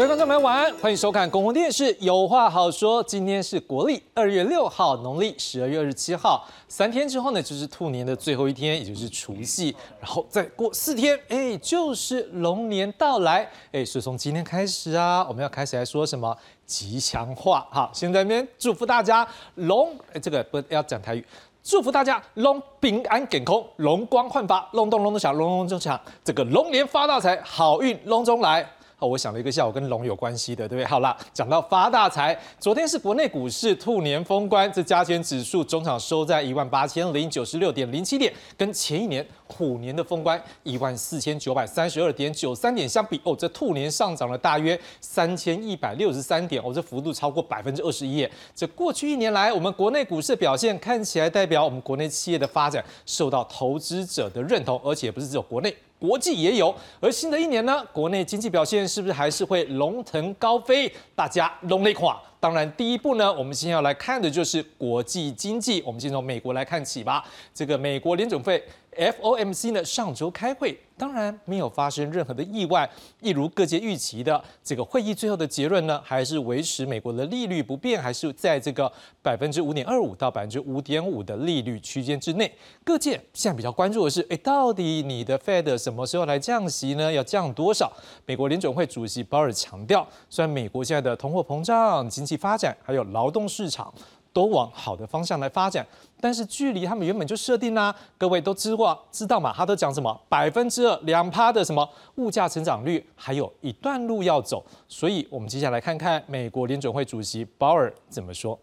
各位观众朋友，晚安，欢迎收看公共电视《有话好说》。今天是国历二月六号，农历十二月二十七号，三天之后呢，就是兔年的最后一天，也就是除夕，然后再过四天，哎，就是龙年到来，哎，所以从今天开始啊，我们要开始来说什么吉祥话。好，先在那边祝福大家龙，哎，这个不要讲台语，祝福大家龙平安健康，龙光焕发，龙咚龙咚响，龙龙中响，这个龙年发大财，好运龙中来。哦，我想了一个下午跟龙有关系的，对不对？好了，讲到发大财，昨天是国内股市兔年封关，这加权指数中场收在一万八千零九十六点零七点，跟前一年虎年的封关一万四千九百三十二点九三点相比，哦，这兔年上涨了大约三千一百六十三点，哦，这幅度超过百分之二十一。这过去一年来，我们国内股市的表现看起来代表我们国内企业的发展受到投资者的认同，而且不是只有国内。国际也有，而新的一年呢，国内经济表现是不是还是会龙腾高飞？大家龙内垮。当然，第一步呢，我们先要来看的就是国际经济。我们先从美国来看起吧。这个美国联准会。FOMC 呢上周开会，当然没有发生任何的意外，一如各界预期的，这个会议最后的结论呢，还是维持美国的利率不变，还是在这个百分之五点二五到百分之五点五的利率区间之内。各界现在比较关注的是，哎，到底你的 Fed 什么时候来降息呢？要降多少？美国联总会主席鲍尔强调，虽然美国现在的通货膨胀、经济发展还有劳动市场。都往好的方向来发展，但是距离他们原本就设定啦，各位都知过知道嘛？他都讲什么百分之二两趴的什么物价成长率，还有一段路要走。所以，我们接下来看看美国联准会主席鲍尔怎么说。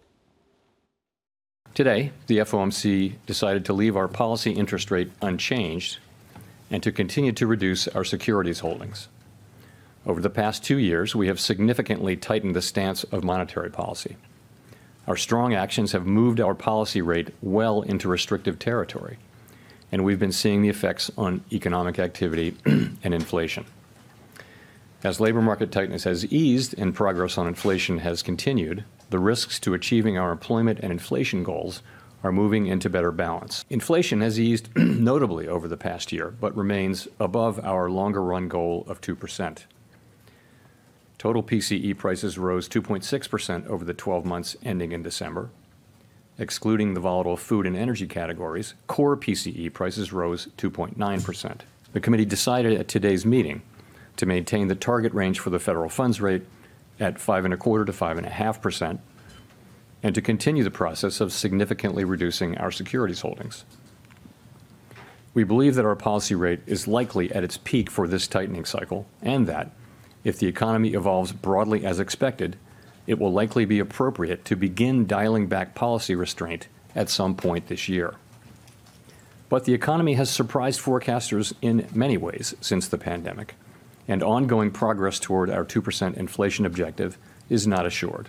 Today, the FOMC decided to leave our policy interest rate unchanged and to continue to reduce our securities holdings. Over the past two years, we have significantly tightened the stance of monetary policy. Our strong actions have moved our policy rate well into restrictive territory, and we've been seeing the effects on economic activity and inflation. As labor market tightness has eased and progress on inflation has continued, the risks to achieving our employment and inflation goals are moving into better balance. Inflation has eased notably over the past year, but remains above our longer run goal of 2%. Total PCE prices rose 2.6% over the 12 months ending in December. Excluding the volatile food and energy categories, core PCE prices rose 2.9%. The committee decided at today's meeting to maintain the target range for the federal funds rate at five and a quarter to five and a half percent, and to continue the process of significantly reducing our securities holdings. We believe that our policy rate is likely at its peak for this tightening cycle, and that if the economy evolves broadly as expected, it will likely be appropriate to begin dialing back policy restraint at some point this year. But the economy has surprised forecasters in many ways since the pandemic, and ongoing progress toward our 2% inflation objective is not assured.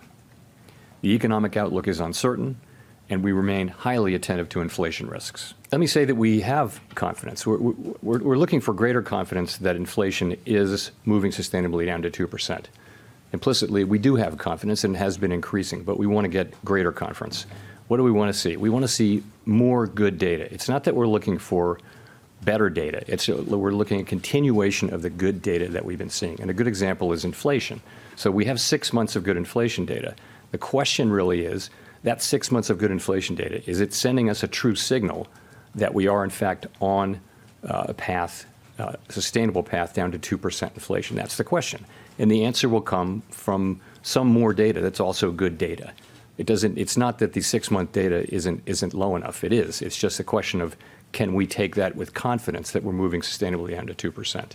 The economic outlook is uncertain, and we remain highly attentive to inflation risks. Let me say that we have confidence. We're, we're, we're, looking for greater confidence that inflation is moving sustainably down to 2%. Implicitly, we do have confidence and it has been increasing, but we want to get greater confidence. What do we want to see? We want to see more good data. It's not that we're looking for better data. It's we're looking at continuation of the good data that we've been seeing. And a good example is inflation. So we have 6 months of good inflation data. The question really is that six months of good inflation data, is it sending us a true signal that we are, in fact, on uh, a path, uh, a sustainable path down to 2% inflation? That's the question. And the answer will come from some more data that's also good data. It doesn't, it's not that the six month data isn't, isn't low enough. It is. It's just a question of can we take that with confidence that we're moving sustainably down to 2%?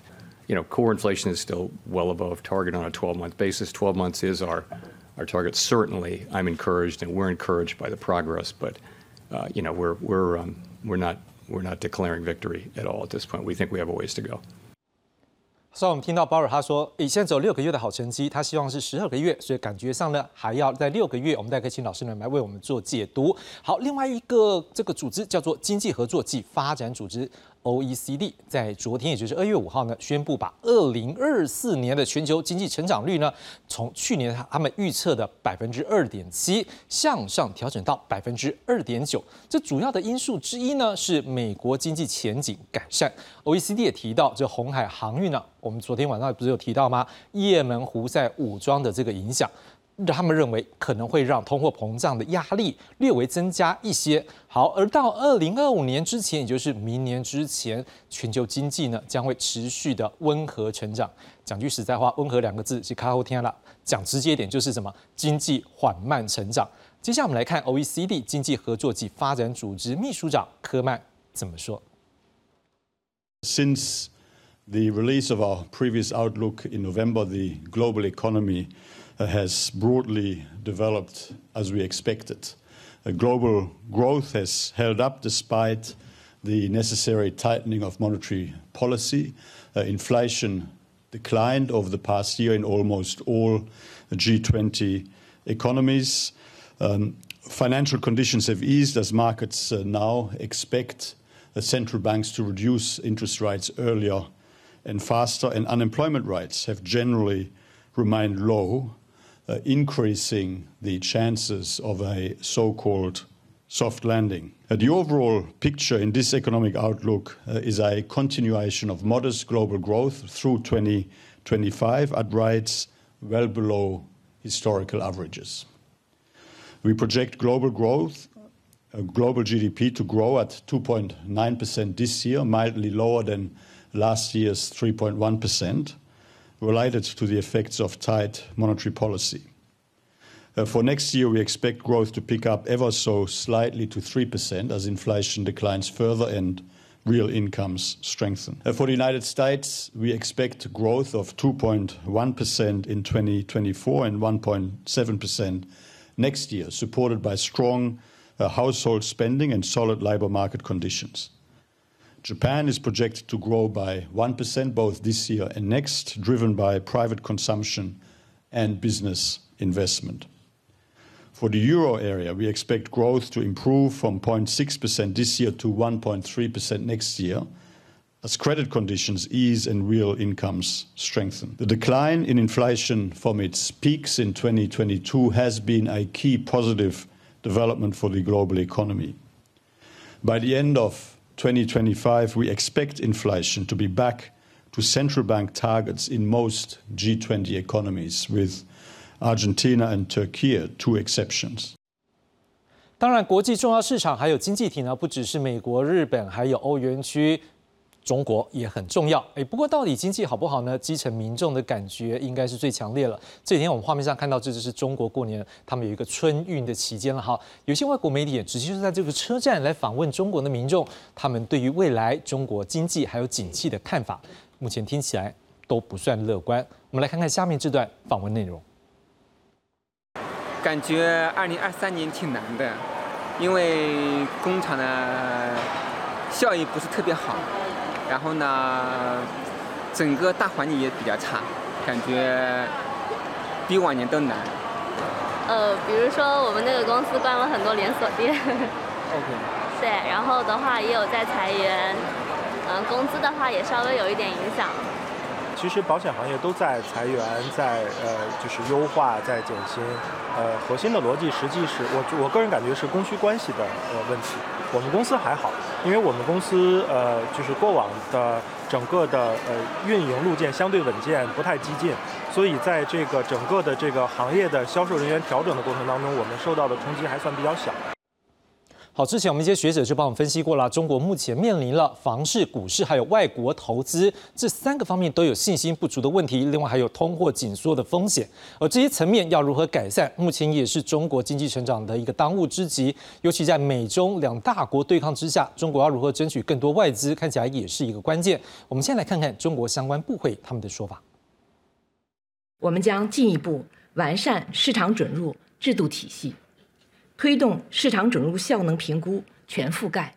You know, core inflation is still well above target on a 12 month basis. 12 months is our our targets. Certainly, I'm encouraged, and we're encouraged by the progress. But uh, you know, we're we're um, we're not we're not declaring victory at all at this point. We think we have a ways to go. 所以我们听到鲍尔他说，以现在走六个月的好成绩，他希望是十二个月，所以感觉上呢还要在六个月。我们再可以请老师们来为我们做解读。好，另外一个这个组织叫做经济合作暨发展组织 OECD 在昨天，也就是二月五号呢，宣布把二零二四年的全球经济成长率呢，从去年他们预测的百分之二点七向上调整到百分之二点九。这主要的因素之一呢，是美国经济前景改善。OECD 也提到，这红海航运呢，我们昨天晚上不是有提到吗？也门胡塞武装的这个影响。他们认为可能会让通货膨胀的压力略微增加一些。好，而到二零二五年之前，也就是明年之前，全球经济呢将会持续的温和成长。讲句实在话，温和两个字是卡后天了。讲直接一点就是什么？经济缓慢成长。接下来我们来看 OECD 经济合作及发展组织秘书长科曼怎么说。Since the release of our previous outlook in November, the global economy has broadly developed as we expected. global growth has held up despite the necessary tightening of monetary policy. Uh, inflation declined over the past year in almost all G20 economies. Um, financial conditions have eased as markets uh, now expect uh, central banks to reduce interest rates earlier and faster, and unemployment rates have generally remained low uh, increasing the chances of a so called soft landing. Uh, the overall picture in this economic outlook uh, is a continuation of modest global growth through 2025 at rates well below historical averages. We project global growth, uh, global GDP to grow at 2.9% this year, mildly lower than last year's 3.1% related to the effects of tight monetary policy. Uh, for next year, we expect growth to pick up ever so slightly to 3% as inflation declines further and real incomes strengthen. Uh, for the United States, we expect growth of 2.1% in 2024 and 1.7% next year, supported by strong uh, household spending and solid labor market conditions. Japan is projected to grow by 1% both this year and next, driven by private consumption and business investment. For the euro area, we expect growth to improve from 0.6% this year to 1.3% next year as credit conditions ease and real incomes strengthen. The decline in inflation from its peaks in 2022 has been a key positive development for the global economy. By the end of 2025, we expect inflation to be back to central bank targets in most G20 economies, with Argentina and Turkey two exceptions. 当然，国际重要市场还有经济体呢，不只是美国、日本，还有欧元区。 中国也很重要，哎，不过到底经济好不好呢？基层民众的感觉应该是最强烈了。这几天我们画面上看到，这就是中国过年，他们有一个春运的期间了哈。有些外国媒体也直接就在这个车站来访问中国的民众，他们对于未来中国经济还有景气的看法，目前听起来都不算乐观。我们来看看下面这段访问内容。感觉二零二三年挺难的，因为工厂的效益不是特别好。然后呢，整个大环境也比较差，感觉比往年都难。呃，比如说我们那个公司关了很多连锁店。OK。对，然后的话也有在裁员，嗯，工资的话也稍微有一点影响。其实保险行业都在裁员，在呃就是优化，在减薪。呃，核心的逻辑实际是我我个人感觉是供需关系的呃问题。我们公司还好。因为我们公司呃，就是过往的整个的呃运营路线相对稳健，不太激进，所以在这个整个的这个行业的销售人员调整的过程当中，我们受到的冲击还算比较小。好，之前我们一些学者就帮我们分析过了，中国目前面临了房市、股市还有外国投资这三个方面都有信心不足的问题，另外还有通货紧缩的风险，而这些层面要如何改善，目前也是中国经济成长的一个当务之急。尤其在美中两大国对抗之下，中国要如何争取更多外资，看起来也是一个关键。我们先来看看中国相关部会他们的说法。我们将进一步完善市场准入制度体系。推动市场准入效能评估全覆盖，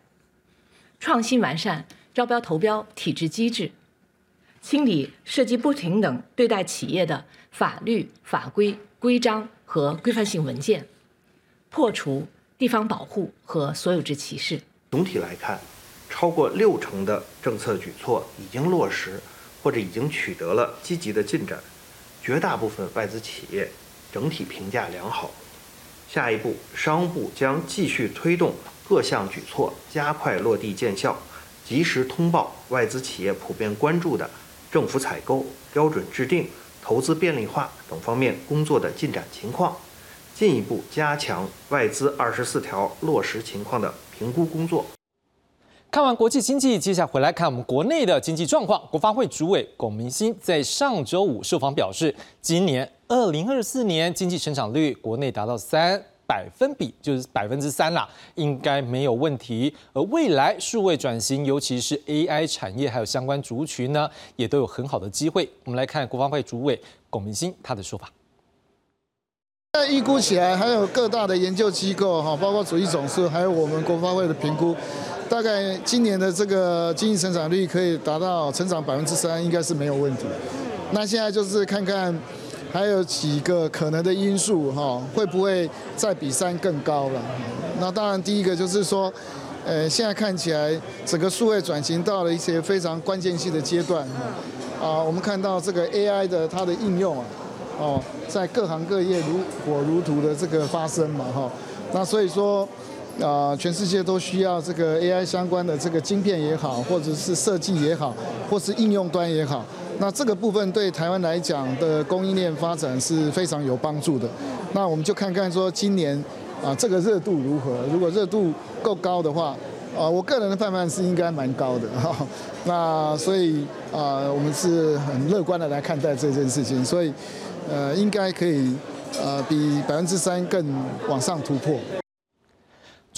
创新完善招标投标体制机制，清理涉及不平等对待企业的法律法规规章和规范性文件，破除地方保护和所有制歧视。总体来看，超过六成的政策举措已经落实，或者已经取得了积极的进展，绝大部分外资企业整体评价良好。下一步，商务部将继续推动各项举措加快落地见效，及时通报外资企业普遍关注的政府采购标准制定、投资便利化等方面工作的进展情况，进一步加强外资二十四条落实情况的评估工作。看完国际经济，接下来回来看我们国内的经济状况。国发会主委龚明鑫在上周五受访表示，今年二零二四年经济成长率国内达到三百分比，就是百分之三啦，应该没有问题。而未来数位转型，尤其是 AI 产业还有相关族群呢，也都有很好的机会。我们来看国发会主委龚明鑫他的说法。预估起来，还有各大的研究机构哈，包括主义总数，还有我们国发会的评估。大概今年的这个经济成长率可以达到成长百分之三，应该是没有问题。那现在就是看看还有几个可能的因素哈，会不会再比三更高了？那当然第一个就是说，呃，现在看起来整个数位转型到了一些非常关键性的阶段啊，我们看到这个 AI 的它的应用啊，哦，在各行各业如火如荼的这个发生嘛哈，那所以说。啊，全世界都需要这个 AI 相关的这个晶片也好，或者是设计也好，或是应用端也好。那这个部分对台湾来讲的供应链发展是非常有帮助的。那我们就看看说今年啊这个热度如何？如果热度够高的话，啊，我个人的判断是应该蛮高的哈。那所以啊，我们是很乐观的来看待这件事情，所以呃，应该可以呃比百分之三更往上突破。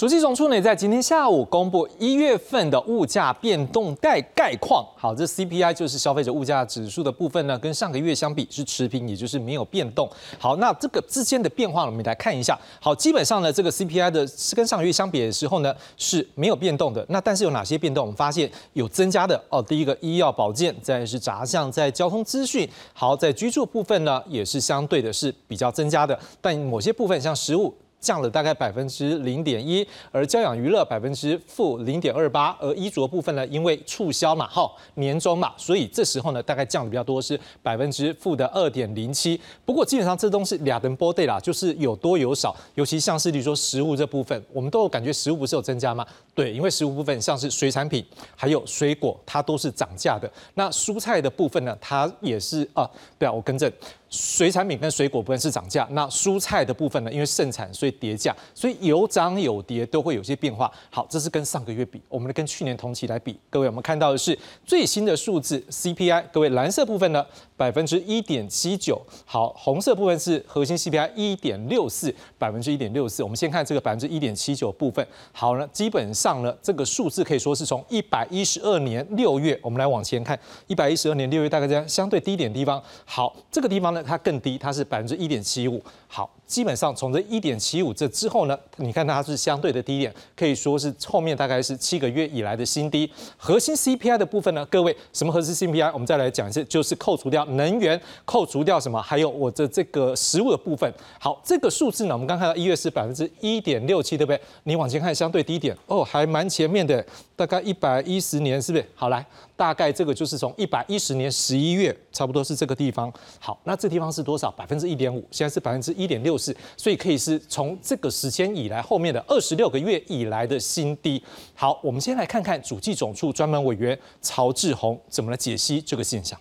主计总处呢，在今天下午公布一月份的物价变动概概况。好，这 CPI 就是消费者物价指数的部分呢，跟上个月相比是持平，也就是没有变动。好，那这个之间的变化，我们来看一下。好，基本上呢，这个 CPI 的是跟上个月相比的时候呢是没有变动的。那但是有哪些变动？我们发现有增加的哦。第一个医药保健，再是杂项，在交通资讯。好，在居住部分呢，也是相对的是比较增加的。但某些部分像食物。降了大概百分之零点一，而教养娱乐百分之负零点二八，而衣着部分呢，因为促销嘛，哈，年终嘛，所以这时候呢，大概降的比较多，是百分之负的二点零七。不过基本上这东西俩人波对啦，就是有多有少，尤其像是你说食物这部分，我们都有感觉食物不是有增加吗？对，因为食物部分像是水产品还有水果，它都是涨价的。那蔬菜的部分呢，它也是啊，对啊，我更正。水产品跟水果部分是涨价，那蔬菜的部分呢？因为盛产，所以跌价，所以有涨有跌，都会有些变化。好，这是跟上个月比，我们跟去年同期来比。各位，我们看到的是最新的数字 CPI。各位，蓝色部分呢，百分之一点七九。好，红色部分是核心 CPI 一点六四，百分之一点六四。我们先看这个百分之一点七九部分。好了，基本上上了，这个数字可以说是从一百一十二年六月，我们来往前看，一百一十二年六月大概这样相对低点地方。好，这个地方呢。它更低，它是百分之一点七五。好，基本上从这一点七五这之后呢，你看它是相对的低点，可以说是后面大概是七个月以来的新低。核心 CPI 的部分呢，各位什么核心 CPI？我们再来讲一次，就是扣除掉能源，扣除掉什么？还有我的这个食物的部分。好，这个数字呢，我们刚看到一月是百分之一点六七，对不对？你往前看相对低点哦，还蛮前面的，大概一百一十年是不是？好来。大概这个就是从一百一十年十一月，差不多是这个地方。好，那这地方是多少？百分之一点五，现在是百分之一点六四，所以可以是从这个时间以来后面的二十六个月以来的新低。好，我们先来看看主计总处专门委员曹志宏怎么来解析这个现象。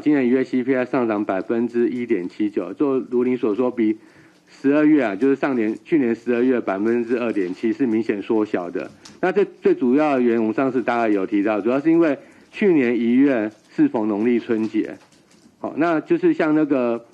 今年一月 CPI 上涨百分之一点七九，就如您所说，比。十二月啊，就是上年去年十二月百分之二点七是明显缩小的。那这最主要的原因，我们上次大概有提到，主要是因为去年一月适逢农历春节，好，那就是像那个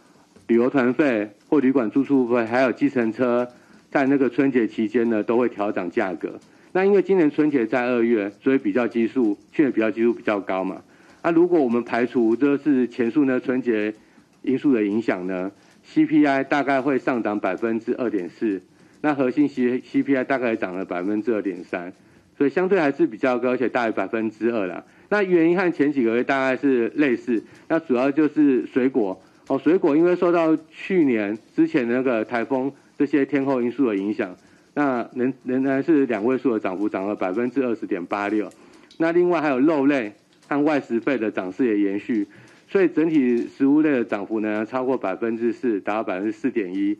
旅游团费或旅馆住宿费，还有计程车，在那个春节期间呢，都会调涨价格。那因为今年春节在二月，所以比较基数，去年比较基数比较高嘛。那如果我们排除这是前述呢春节因素的影响呢？CPI 大概会上涨百分之二点四，那核心 C CPI 大概涨了百分之二点三，所以相对还是比较高，而且大于百分之二了。那原因和前几个月大概是类似，那主要就是水果哦，水果因为受到去年之前那个台风这些天候因素的影响，那仍仍然是两位数的涨幅，涨了百分之二十点八六。那另外还有肉类和外食费的涨势也延续，所以整体食物类的涨幅呢超过百分之四，达到百分之四点一。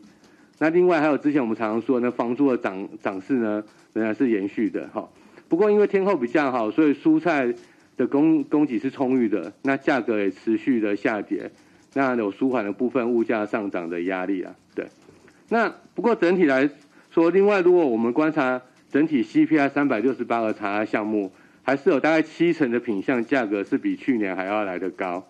那另外还有之前我们常常说呢，房租的涨涨势呢仍然是延续的哈。不过因为天候比较好，所以蔬菜的供供给是充裕的，那价格也持续的下跌，那有舒缓的部分物价上涨的压力啊。对，那不过整体来说，另外如果我们观察整体 CPI 三百六十八个查项目，还是有大概七成的品项价格是比去年还要来得高。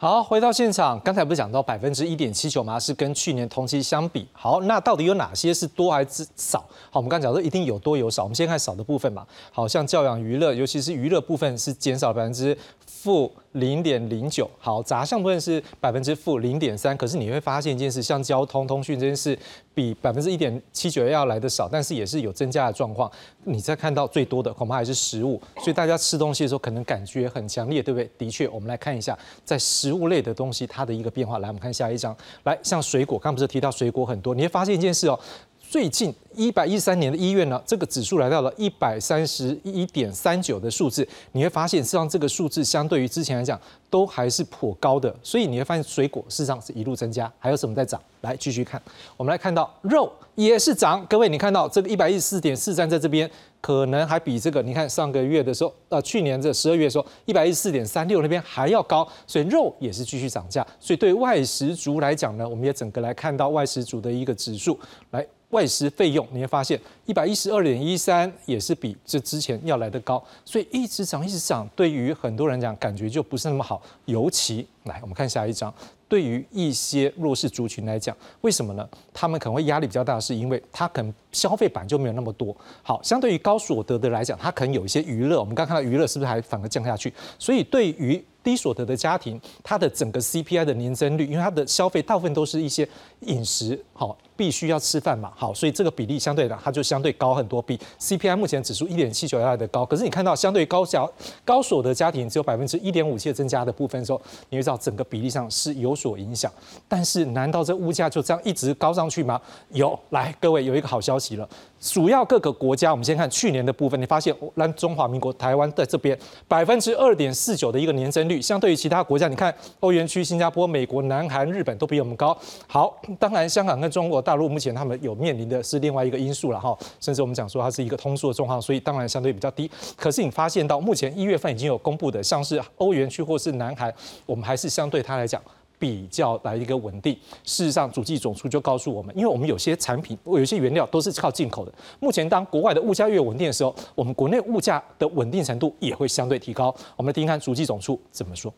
好，回到现场，刚才不是讲到百分之一点七九吗？是跟去年同期相比。好，那到底有哪些是多还是少？好，我们刚讲说一定有多有少，我们先看少的部分嘛。好像教养娱乐，尤其是娱乐部分是减少百分之负零点零九。好，杂项部分是百分之负零点三。可是你会发现一件事，像交通、通讯这件事，比百分之一点七九要来的少，但是也是有增加的状况。你再看到最多的恐怕还是食物，所以大家吃东西的时候可能感觉很强烈，对不对？的确，我们来看一下在食物类的东西它的一个变化。来，我们看下一张。来，像水果，刚不是提到水果很多，你会发现一件事哦。最近一百一三年的一月呢，这个指数来到了一百三十一点三九的数字，你会发现，实际上这个数字相对于之前来讲，都还是颇高的。所以你会发现，水果事实上是一路增加。还有什么在涨？来继续看，我们来看到肉也是涨。各位，你看到这个一百一十四点四三在这边，可能还比这个你看上个月的时候，呃，去年这十二月的时候一百一十四点三六那边还要高，所以肉也是继续涨价。所以对外食族来讲呢，我们也整个来看到外食族的一个指数来。外食费用你会发现一百一十二点一三也是比这之前要来的高，所以一直涨一直涨，对于很多人讲感觉就不是那么好。尤其来我们看下一张，对于一些弱势族群来讲，为什么呢？他们可能会压力比较大，是因为他可能消费版就没有那么多。好，相对于高所得的来讲，他可能有一些娱乐。我们刚看到娱乐是不是还反而降下去？所以对于低所得的家庭，它的整个 CPI 的年增率，因为它的消费大部分都是一些饮食，好，必须要吃饭嘛，好，所以这个比例相对的，它就相对高很多，比 CPI 目前指数一点七九来的高。可是你看到相对高小高所得家庭只有百分之一点五七的增加的部分的时候，你会知道整个比例上是有所影响。但是难道这物价就这样一直高上去吗？有，来各位有一个好消息了。主要各个国家，我们先看去年的部分，你发现让中华民国台湾在这边百分之二点四九的一个年增率，相对于其他国家，你看欧元区、新加坡、美国、南韩、日本都比我们高。好，当然香港跟中国大陆目前他们有面临的是另外一个因素了哈，甚至我们讲说它是一个通缩的状况，所以当然相对比较低。可是你发现到目前一月份已经有公布的，像是欧元区或是南韩，我们还是相对它来讲。比较来一个稳定，事实上，主计总处就告诉我们，因为我们有些产品，有些原料都是靠进口的。目前，当国外的物价越稳定的时候，我们国内物价的稳定程度也会相对提高。我们听听看主计总处怎么说。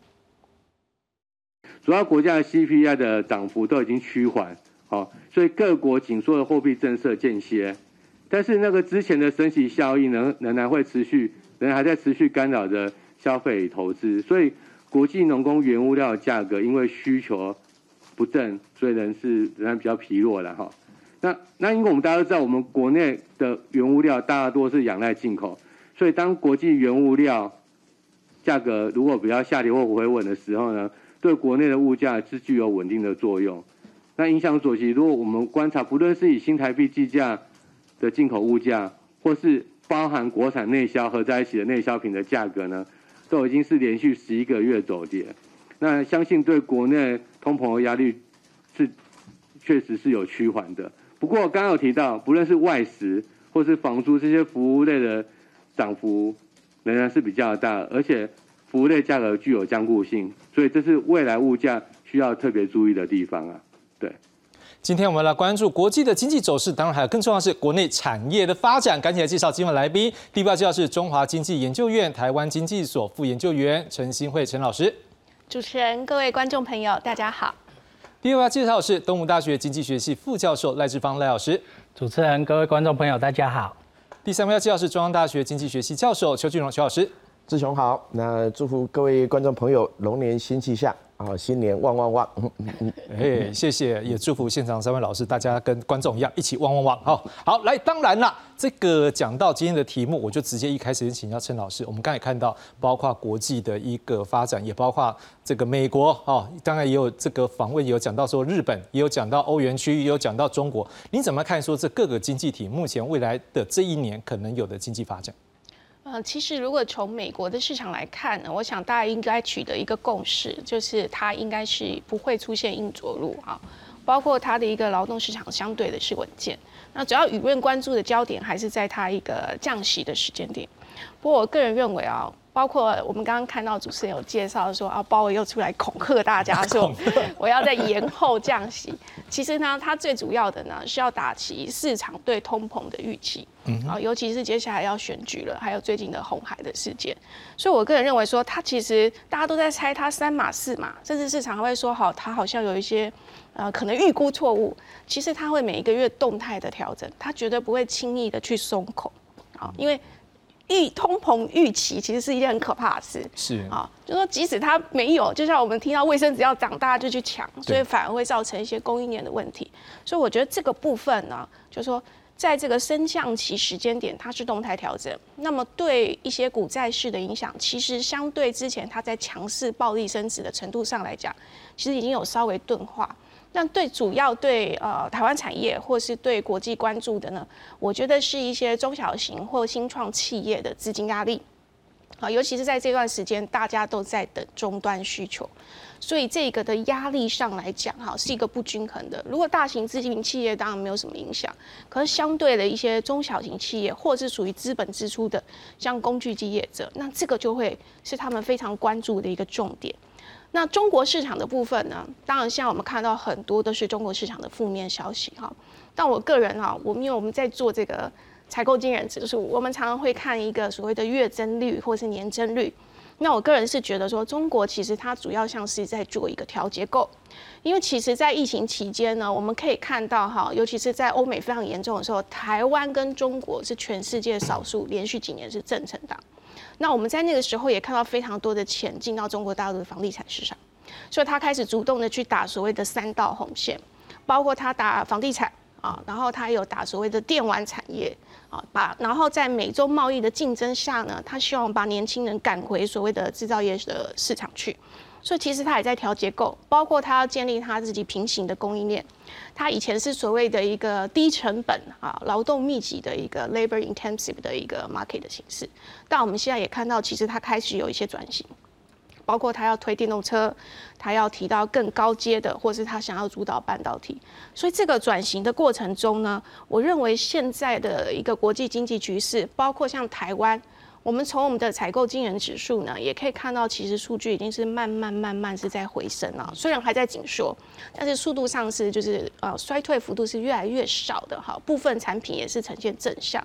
主要国家的 CPI 的涨幅都已经趋缓，好，所以各国紧缩的货币政策间歇，但是那个之前的升息效应仍，仍然会持续，仍然还在持续干扰着消费投资，所以。国际农工原物料价格因为需求不振，所以仍是仍然比较疲弱的哈。那那因为我们大家都知道，我们国内的原物料大多是仰赖进口，所以当国际原物料价格如果比较下跌或回稳的时候呢，对国内的物价是具有稳定的作用。那影响所及，如果我们观察，不论是以新台币计价的进口物价，或是包含国产内销合在一起的内销品的价格呢？都已经是连续十一个月走跌，那相信对国内通膨的压力是确实是有趋缓的。不过刚刚有提到，不论是外食或是房租这些服务类的涨幅仍然是比较大，而且服务类价格具有僵固性，所以这是未来物价需要特别注意的地方啊。对。今天我们来关注国际的经济走势，当然还有更重要的是国内产业的发展。赶紧来介绍今晚来宾，第一位介绍是中华经济研究院台湾经济所副研究员陈新慧陈老师。主持人、各位观众朋友，大家好。第二位介绍是东吴大学经济学系副教授赖志芳赖老师。主持人、各位观众朋友，大家好。第三位介绍是中央大学经济学系教授邱俊荣邱老师。志雄好，那祝福各位观众朋友龙年新气象。啊，新年旺旺旺！哎，谢谢，也祝福现场三位老师，大家跟观众一样一起旺旺旺！好，好，来，当然了，这个讲到今天的题目，我就直接一开始就请教陈老师。我们刚才看到，包括国际的一个发展，也包括这个美国哦，当然也有这个访问，也有讲到说日本，也有讲到欧元区，也有讲到中国。你怎么看说这各个经济体目前未来的这一年可能有的经济发展？呃，其实如果从美国的市场来看呢，我想大家应该取得一个共识，就是它应该是不会出现硬着陆啊，包括它的一个劳动市场相对的是稳健。那主要舆论关注的焦点还是在它一个降息的时间点。不过我个人认为啊。包括我们刚刚看到主持人有介绍说啊，鲍威又出来恐吓大家 说我要在延后降息。其实呢，它最主要的呢是要打击市场对通膨的预期，啊，尤其是接下来要选举了，还有最近的红海的事件。所以我个人认为说，它其实大家都在猜它三码四码，甚至市场还会说好，它好像有一些呃可能预估错误。其实它会每一个月动态的调整，它绝对不会轻易的去松口，啊，因为。预通膨预期其实是一件很可怕的事，是啊，就说即使它没有，就像我们听到卫生纸要涨，大家就去抢，所以反而会造成一些供应链的问题。所以我觉得这个部分呢，就说在这个升降期时间点，它是动态调整，那么对一些股债市的影响，其实相对之前它在强势暴力升值的程度上来讲，其实已经有稍微钝化。那对主要对呃台湾产业或是对国际关注的呢，我觉得是一些中小型或新创企业的资金压力，啊，尤其是在这段时间大家都在等终端需求，所以这个的压力上来讲，哈，是一个不均衡的。如果大型资金企业当然没有什么影响，可是相对的一些中小型企业或是属于资本支出的，像工具机业者，那这个就会是他们非常关注的一个重点。那中国市场的部分呢？当然，现在我们看到很多都是中国市场的负面消息哈。但我个人哈，我们因为我们在做这个采购经人指数，我们常常会看一个所谓的月增率或是年增率。那我个人是觉得说，中国其实它主要像是在做一个调结构，因为其实在疫情期间呢，我们可以看到哈，尤其是在欧美非常严重的时候，台湾跟中国是全世界少数连续几年是正成长。那我们在那个时候也看到非常多的钱进到中国大陆的房地产市场，所以他开始主动的去打所谓的三道红线，包括他打房地产啊，然后他有打所谓的电玩产业啊，把然后在美洲贸易的竞争下呢，他希望把年轻人赶回所谓的制造业的市场去。所以其实他也在调结构，包括他要建立他自己平行的供应链。他以前是所谓的一个低成本啊、劳动密集的一个 labor intensive 的一个 market 的形式，但我们现在也看到，其实他开始有一些转型，包括他要推电动车，他要提到更高阶的，或是他想要主导半导体。所以这个转型的过程中呢，我认为现在的一个国际经济局势，包括像台湾。我们从我们的采购经营指数呢，也可以看到，其实数据已经是慢慢慢慢是在回升了。虽然还在紧缩，但是速度上是就是呃衰退幅度是越来越少的哈。部分产品也是呈现正向，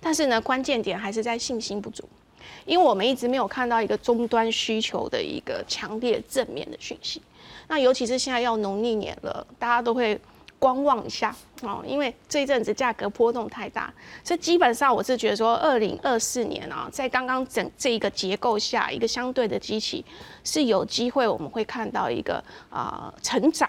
但是呢，关键点还是在信心不足，因为我们一直没有看到一个终端需求的一个强烈正面的讯息。那尤其是现在要农历年了，大家都会。观望一下哦，因为这一阵子价格波动太大，所以基本上我是觉得说，二零二四年啊，在刚刚整这一个结构下，一个相对的机器是有机会我们会看到一个啊成长。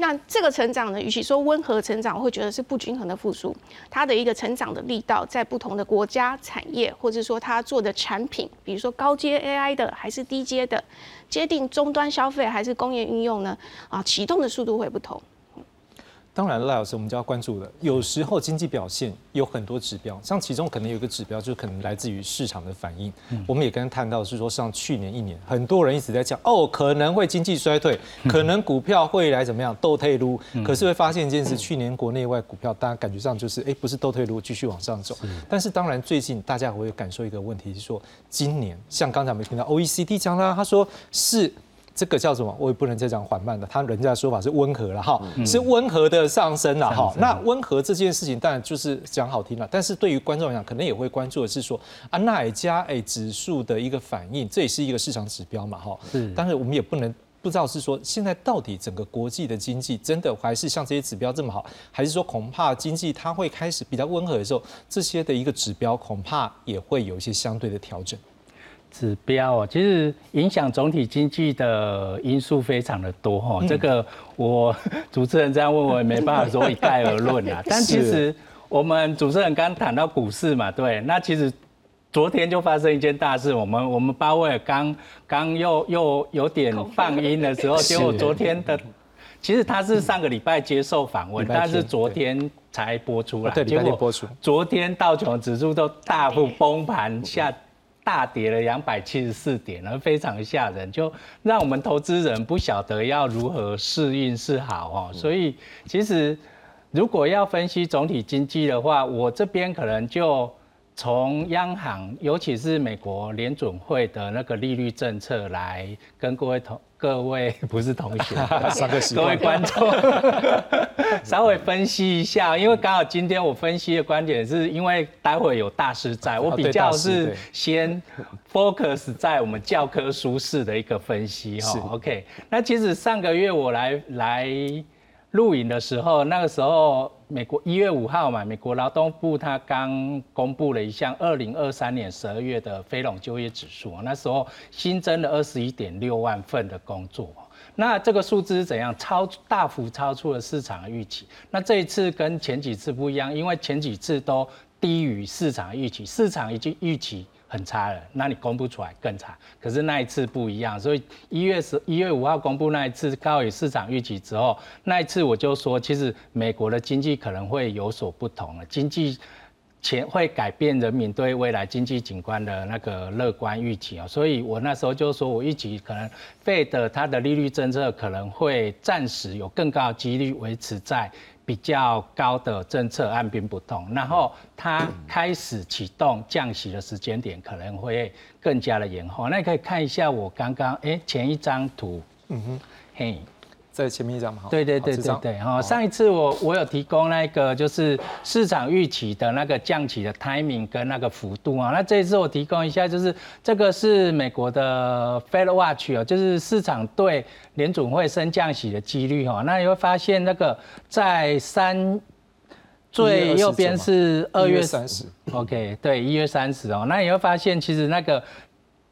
那这个成长呢，与其说温和成长，我会觉得是不均衡的复苏。它的一个成长的力道，在不同的国家产业，或者说它做的产品，比如说高阶 AI 的，还是低阶的，接定终端消费还是工业应用呢？啊，启动的速度会不同。当然，赖老师，我们就要关注了。有时候经济表现有很多指标，像其中可能有一个指标，就可能来自于市场的反应。我们也跟他谈到，是说像去年一年，很多人一直在讲，哦，可能会经济衰退，可能股票会来怎么样，斗退路。可是会发现一件事，去年国内外股票，大家感觉上就是，哎，不是斗退路，继续往上走。但是当然，最近大家会感受一个问题，是说，今年像刚才我们听到 OECD 讲啦，他说是。这个叫什么？我也不能再讲缓慢的，他人家的说法是温和了哈，是温和的上升了哈。那温和这件事情当然就是讲好听了，但是对于观众来讲，可能也会关注的是说啊，奈加诶指数的一个反应，这也是一个市场指标嘛哈。是，但是我们也不能不知道是说现在到底整个国际的经济真的还是像这些指标这么好，还是说恐怕经济它会开始比较温和的时候，这些的一个指标恐怕也会有一些相对的调整。指标哦，其实影响总体经济的因素非常的多哈。这个我 主持人这样问我也没办法说一概而论啊。但其实我们主持人刚谈到股市嘛，对，那其实昨天就发生一件大事，我们我们巴威尔刚刚又又有点放音的时候，结果昨天的。其实他是上个礼拜接受访问，但是昨天才播出来。对，结果播出。昨天道琼指数都大幅崩盘，下大跌了两百七十四点，而非常吓人，就让我们投资人不晓得要如何适应是好哦。所以其实如果要分析总体经济的话，我这边可能就。从央行，尤其是美国联准会的那个利率政策来跟各位同 各位不是同学，各位观众 稍微分析一下，因为刚好今天我分析的观点是因为待会有大师在，我比较是先 focus 在我们教科书式的一个分析哈。OK，那其实上个月我来来。录影的时候，那个时候美国一月五号嘛，美国劳动部他刚公布了一项二零二三年十二月的非农就业指数，那时候新增了二十一点六万份的工作，那这个数字是怎样？超大幅超出了市场的预期。那这一次跟前几次不一样，因为前几次都低于市场预期，市场已经预期。很差了，那你公布出来更差。可是那一次不一样，所以一月十一月五号公布那一次高于市场预期之后，那一次我就说，其实美国的经济可能会有所不同了，经济前会改变人民对未来经济景观的那个乐观预期啊。所以我那时候就说我预期可能费的它的利率政策可能会暂时有更高的几率维持在。比较高的政策按兵不动，然后它开始启动降息的时间点可能会更加的延后。那你可以看一下我刚刚哎前一张图，嗯哼，嘿。在前面一张嘛，对对对对对，哈，上一次我我有提供那个就是市场预期的那个降息的 timing 跟那个幅度啊，那这一次我提供一下，就是这个是美国的 Fed Watch 哦，就是市场对联总会升降息的几率哈，那你会发现那个在三最右边是二月三十，OK，对，一月三十哦，那你会发现其实那个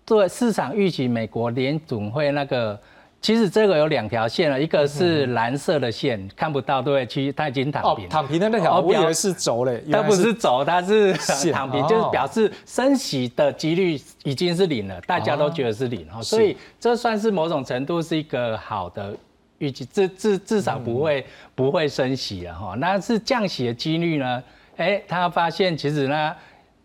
对市场预期美国联总会那个。其实这个有两条线了，一个是蓝色的线，看不到，对不对？其实它已经躺平。哦，躺平的那条，我以为是轴嘞。它不是轴，它是躺平，就是表示升息的几率已经是零了，大家都觉得是零哦，所以这算是某种程度是一个好的预计，至至至少不会不会升息了哈。那是降息的几率呢？哎，他发现其实呢。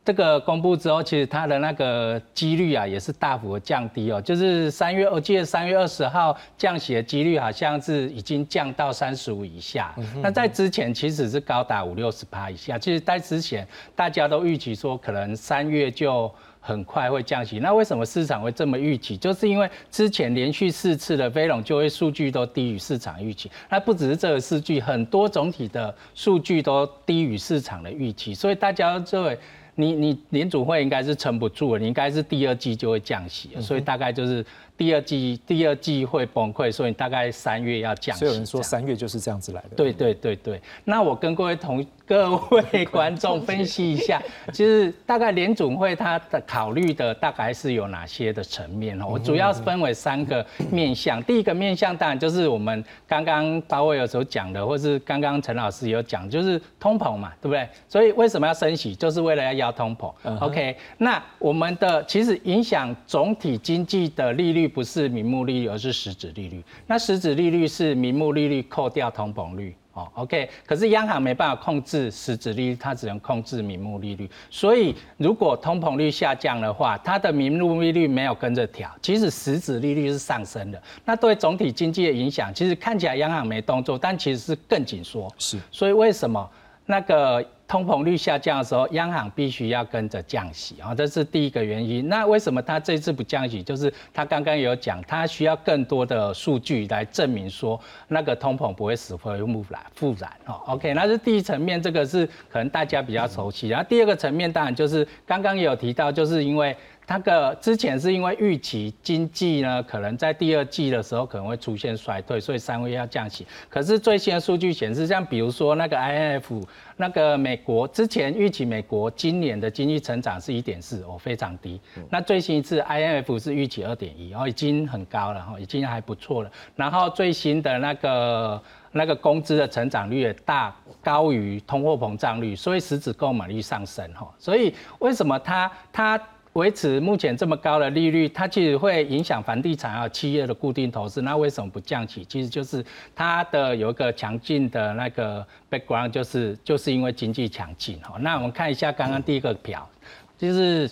这个公布之后，其实它的那个几率啊，也是大幅的降低哦。就是三月，我记得三月二十号降息的几率好像是已经降到三十五以下。那在之前其实是高达五六十趴以下。其实，在之前大家都预期说，可能三月就很快会降息。那为什么市场会这么预期？就是因为之前连续四次的非农就业数据都低于市场预期。那不只是这个数据，很多总体的数据都低于市场的预期，所以大家认为。你你联储会应该是撑不住了，你应该是第二季就会降息，所以大概就是第二季第二季会崩溃，所以大概三月要降息。所以有人说三月就是这样子来的。对对对对，那我跟各位同。各位观众分析一下，其实大概联总会它的考虑的大概是有哪些的层面哦？我主要是分为三个面向。第一个面向当然就是我们刚刚包伟有时候讲的，或是刚刚陈老师有讲，就是通膨嘛，对不对？所以为什么要升息？就是为了要压通膨。OK，那我们的其实影响总体经济的利率不是名目利率，而是实质利率。那实质利率是名目利率扣掉通膨率。哦，OK，可是央行没办法控制实质利率，它只能控制名目利率。所以如果通膨率下降的话，它的名目利率没有跟着调，其实实质利率是上升的。那对总体经济的影响，其实看起来央行没动作，但其实是更紧缩。是，所以为什么那个？通膨率下降的时候，央行必须要跟着降息啊，这是第一个原因。那为什么他这次不降息？就是他刚刚有讲，他需要更多的数据来证明说那个通膨不会死灰复燃复燃哦。OK，那是第一层面，这个是可能大家比较熟悉。然后第二个层面当然就是刚刚也有提到，就是因为。那个之前是因为预期经济呢，可能在第二季的时候可能会出现衰退，所以三月要降息。可是最新的数据显示，像比如说那个 INF，那个美国之前预期美国今年的经济成长是一点四，哦，非常低。那最新一次 INF 是预期二点一，哦，已经很高了，哈，已经还不错了。然后最新的那个那个工资的成长率也大高于通货膨胀率，所以实质购买力上升，哈。所以为什么它它？维持目前这么高的利率，它其实会影响房地产啊企业的固定投资。那为什么不降息？其实就是它的有一个强劲的那个 background，就是就是因为经济强劲哈。那我们看一下刚刚第一个表，就是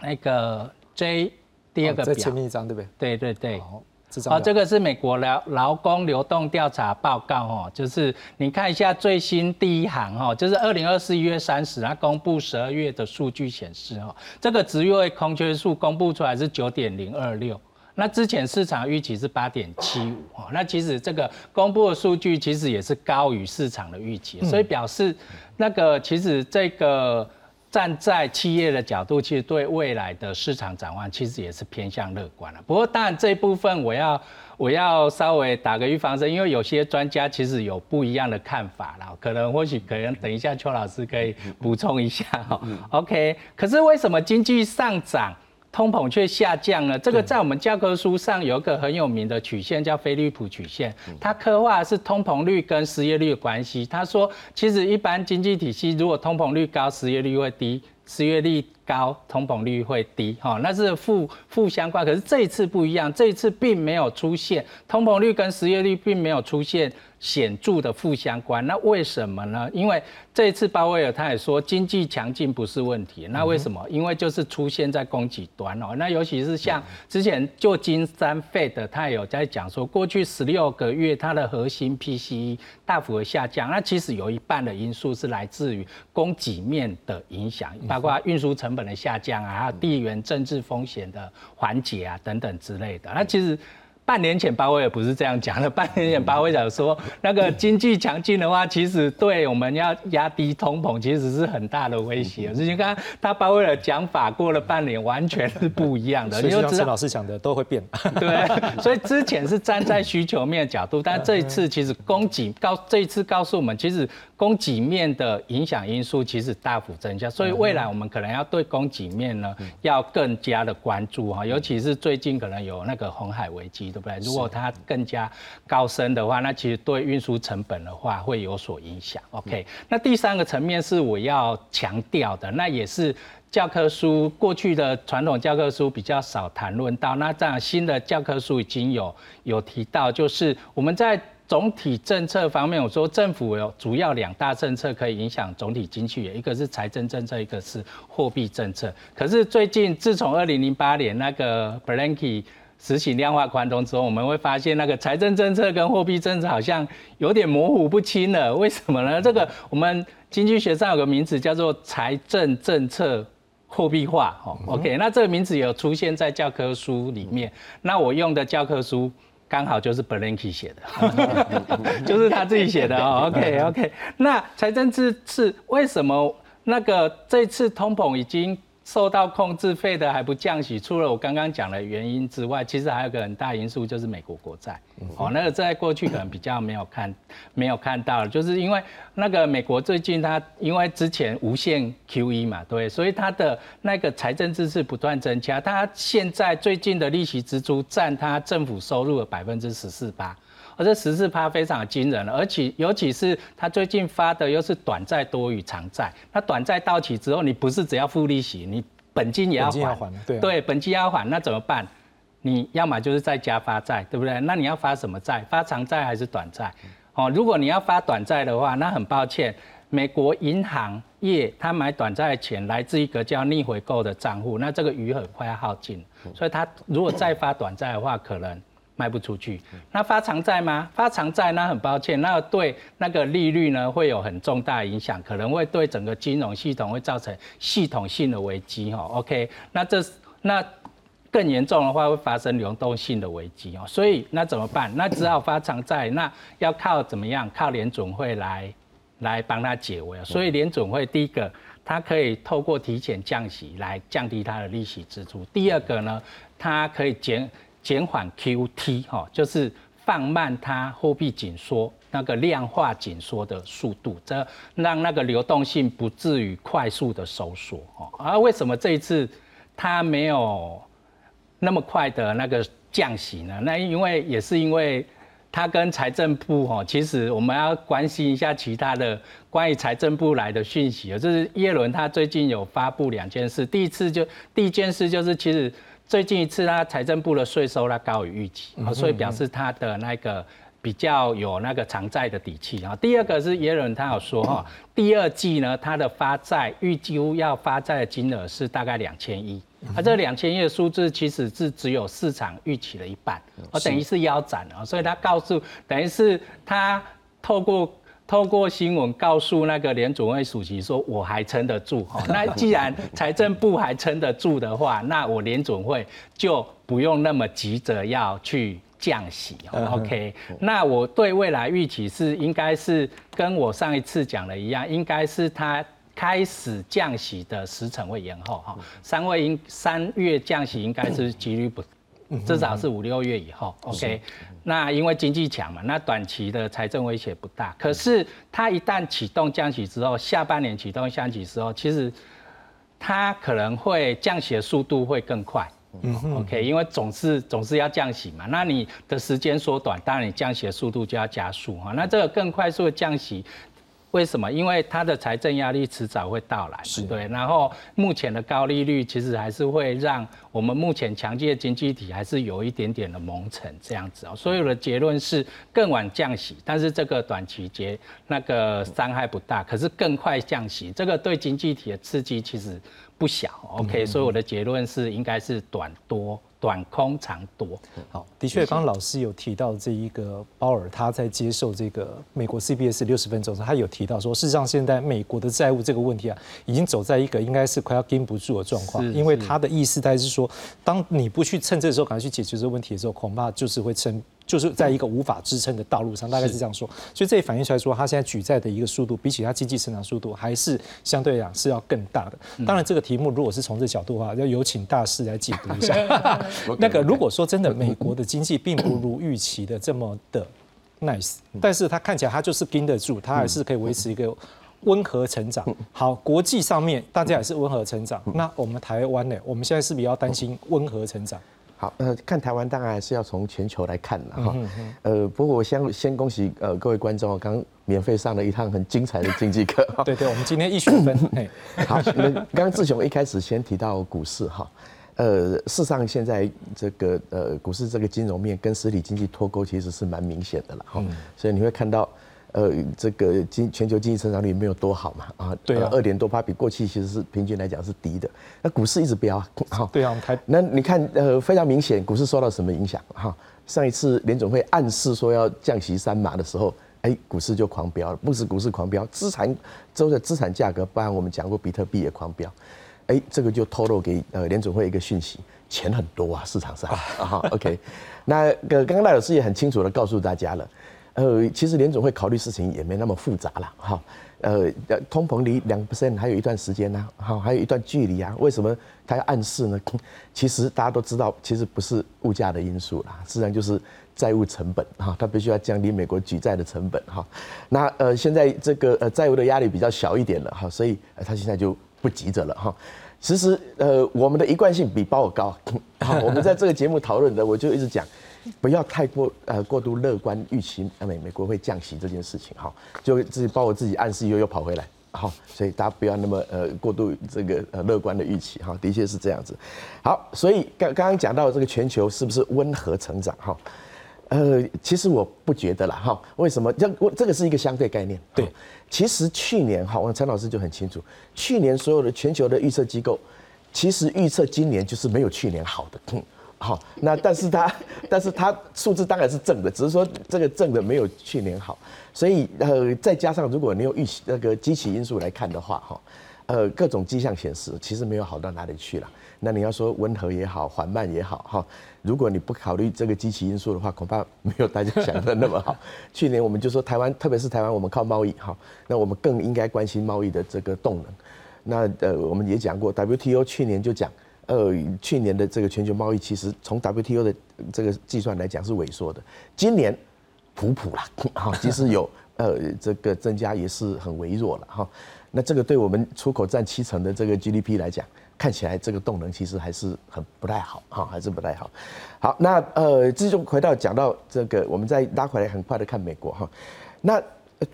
那个 J 第二个表，前面一张对不对？对对对。好，这个是美国劳劳工流动调查报告哦，就是你看一下最新第一行哦，就是二零二四一月三十，它公布十二月的数据显示哦，这个职位空缺数公布出来是九点零二六，那之前市场预期是八点七五，那其实这个公布的数据其实也是高于市场的预期，所以表示那个其实这个。站在企业的角度，其实对未来的市场展望，其实也是偏向乐观了。不过，当然这一部分我要我要稍微打个预防针，因为有些专家其实有不一样的看法啦。可能或许可能等一下邱老师可以补充一下哈。OK，可是为什么经济上涨？通膨却下降了，这个在我们教科书上有一个很有名的曲线，叫菲利普曲线。它刻画的是通膨率跟失业率的关系。他说，其实一般经济体系如果通膨率高，失业率会低；失业率高，通膨率会低。哈，那是负负相关。可是这一次不一样，这一次并没有出现通膨率跟失业率并没有出现。显著的负相关，那为什么呢？因为这一次鲍威尔他也说经济强劲不是问题，那为什么？因为就是出现在供给端哦，那尤其是像之前旧金山 Fed 他也有在讲说，过去十六个月它的核心 PCE 大幅的下降，那其实有一半的因素是来自于供给面的影响，包括运输成本的下降啊，还有地缘政治风险的缓解啊等等之类的，那其实。半年前巴威尔不是这样讲的。半年前巴威尔说，那个经济强劲的话，其实对我们要压低通膨，其实是很大的威胁。所以你看他巴威尔讲法过了半年，完全是不一样的。就像陈老师讲的，都会变。对，所以之前是站在需求面的角度，但这一次其实供给告这一次告诉我们，其实供给面的影响因素其实大幅增加。所以未来我们可能要对供给面呢要更加的关注哈，尤其是最近可能有那个红海危机。对不对？如果它更加高升的话，那其实对运输成本的话会有所影响。OK，那第三个层面是我要强调的，那也是教科书过去的传统教科书比较少谈论到。那这样新的教科书已经有有提到，就是我们在总体政策方面，我说政府有主要两大政策可以影响总体经济，一个是财政政策，一个是货币政策。可是最近自从二零零八年那个 Blanky。实行量化宽松之后，我们会发现那个财政政策跟货币政策好像有点模糊不清了。为什么呢？这个我们经济学上有个名词叫做财政政策货币化。哦，OK，那这个名字有出现在教科书里面。那我用的教科书刚好就是 Blanky 写的，就是他自己写的哦。OK，OK，那财政是是为什么那个这次通膨已经？受到控制，费的还不降息，除了我刚刚讲的原因之外，其实还有个很大因素就是美国国债。哦，那个在过去可能比较没有看，没有看到，就是因为那个美国最近它因为之前无限 QE 嘛，对，所以它的那个财政支持不断增加，它现在最近的利息支出占它政府收入的百分之十四八。而这十四趴非常惊人了，而且尤其是它最近发的又是短债多于长债，那短债到期之后，你不是只要付利息，你本金也要还，对对，本金要还，那怎么办？你要么就是在加发债，对不对？那你要发什么债？发长债还是短债？哦，如果你要发短债的话，那很抱歉，美国银行业它买短债的钱来自一个叫逆回购的账户，那这个余额快要耗尽，所以它如果再发短债的话，可能。卖不出去，那发长债吗？发长债那很抱歉，那对那个利率呢会有很重大影响，可能会对整个金融系统会造成系统性的危机哈。OK，那这那更严重的话会发生流动性的危机哦。所以那怎么办？那只好发长债，那要靠怎么样？靠联准会来来帮他解围。所以联准会第一个。它可以透过提前降息来降低它的利息支出。第二个呢，它可以减减缓 QT 哈，就是放慢它货币紧缩那个量化紧缩的速度，这让那个流动性不至于快速的收缩哦。而为什么这一次它没有那么快的那个降息呢？那因为也是因为。他跟财政部哈，其实我们要关心一下其他的关于财政部来的讯息啊，就是耶伦他最近有发布两件事，第一次就第一件事就是其实最近一次他财政部的税收呢高于预期啊，所以表示他的那个比较有那个偿债的底气啊。第二个是耶伦他有说哈，第二季呢他的发债预计要发债的金额是大概两千亿。啊，这两千亿的数字其实是只有市场预期的一半，我等于是腰斩了，所以他告诉，等于是他透过透过新闻告诉那个联总会主席说，我还撑得住。那既然财政部还撑得住的话，那我联总会就不用那么急着要去降息。OK，那我对未来预期是应该是跟我上一次讲的一样，应该是它。开始降息的时程会延后哈，三位应三月降息应该是几率不，至少是五六月以后。OK，那因为经济强嘛，那短期的财政威胁不大。可是它一旦启动降息之后，下半年启动降息之后，其实它可能会降息的速度会更快。嗯 OK，因为总是总是要降息嘛，那你的时间缩短，当然你降息的速度就要加速哈。那这个更快速的降息。为什么？因为它的财政压力迟早会到来，是对。然后目前的高利率其实还是会让我们目前强劲的经济体还是有一点点的蒙尘这样子哦。所有的结论是更晚降息，但是这个短期结那个伤害不大，可是更快降息，这个对经济体的刺激其实不小。OK，所以我的结论是应该是短多。短空长多，好，的确，刚刚老师有提到这一个鲍尔，他在接受这个美国 CBS 六十分钟时，他有提到说，事实上现在美国的债务这个问题啊，已经走在一个应该是快要盯不住的状况，因为他的意思，他是说，当你不去趁这个时候赶快去解决这个问题的时候，恐怕就是会撑。就是在一个无法支撑的道路上，大概是这样说，所以这也反映出来说，它现在举债的一个速度，比起它经济成长速度，还是相对来讲是要更大的。当然，这个题目如果是从这角度的话，要有请大师来解读一下。那个如果说真的美国的经济并不如预期的这么的 nice，但是它看起来它就是盯得住，它还是可以维持一个温和成长。好，国际上面大家也是温和成长，那我们台湾呢？我们现在是比较担心温和成长。好，呃，看台湾当然还是要从全球来看了哈。呃，不过我先先恭喜呃各位观众，刚免费上了一趟很精彩的经济课。对对，我们今天一学分。好，刚刚志雄一开始先提到股市哈，呃，事实上现在这个呃股市这个金融面跟实体经济脱钩其实是蛮明显的了哈，所以你会看到。呃，这个经全球经济成长率没有多好嘛？啊，对啊，二点多趴比过去其实是平均来讲是低的。那股市一直飙，好，对啊，台那你看，呃，非常明显，股市受到什么影响？哈，上一次联总会暗示说要降息三码的时候，哎，股市就狂飙了，不止股市狂飙，资产周的资产价格，不然我们讲过比特币也狂飙，哎，这个就透露给呃 联总会一个讯息，钱很多啊，市场上 啊，OK，那个刚刚赖老师也很清楚的告诉大家了。呃，其实联总会考虑事情也没那么复杂了，哈，呃，通膨离两 percent 还有一段时间呢，好，还有一段距离啊，为什么他要暗示呢？其实大家都知道，其实不是物价的因素啦，实际上就是债务成本，哈，他必须要降低美国举债的成本，哈，那呃，现在这个呃债务的压力比较小一点了，哈，所以他现在就不急着了，哈，其实呃，我们的一贯性比鲍尔高，我们在这个节目讨论的，我就一直讲。不要太过呃过度乐观预期美美国会降息这件事情哈，就自己把我自己暗示又又跑回来好，所以大家不要那么呃过度这个呃乐观的预期哈，的确是这样子。好，所以刚刚刚讲到这个全球是不是温和成长哈？呃，其实我不觉得啦哈，为什么？这我这个是一个相对概念。对，其实去年哈，我陈老师就很清楚，去年所有的全球的预测机构，其实预测今年就是没有去年好的。好，那但是它，但是它数字当然是正的，只是说这个正的没有去年好，所以呃再加上如果你用预期那个机器因素来看的话，哈，呃各种迹象显示其实没有好到哪里去了。那你要说温和也好，缓慢也好，哈，如果你不考虑这个机器因素的话，恐怕没有大家想的那么好。去年我们就说台湾，特别是台湾，我们靠贸易，哈，那我们更应该关心贸易的这个动能。那呃，我们也讲过，WTO 去年就讲，呃，去年的这个全球贸易其实从 WTO 的这个计算来讲是萎缩的，今年普普啦，哈，即使有呃这个增加也是很微弱了哈。那这个对我们出口占七成的这个 GDP 来讲，看起来这个动能其实还是很不太好哈，还是不太好。好，那呃，这就回到讲到这个，我们再拉回来很快的看美国哈。那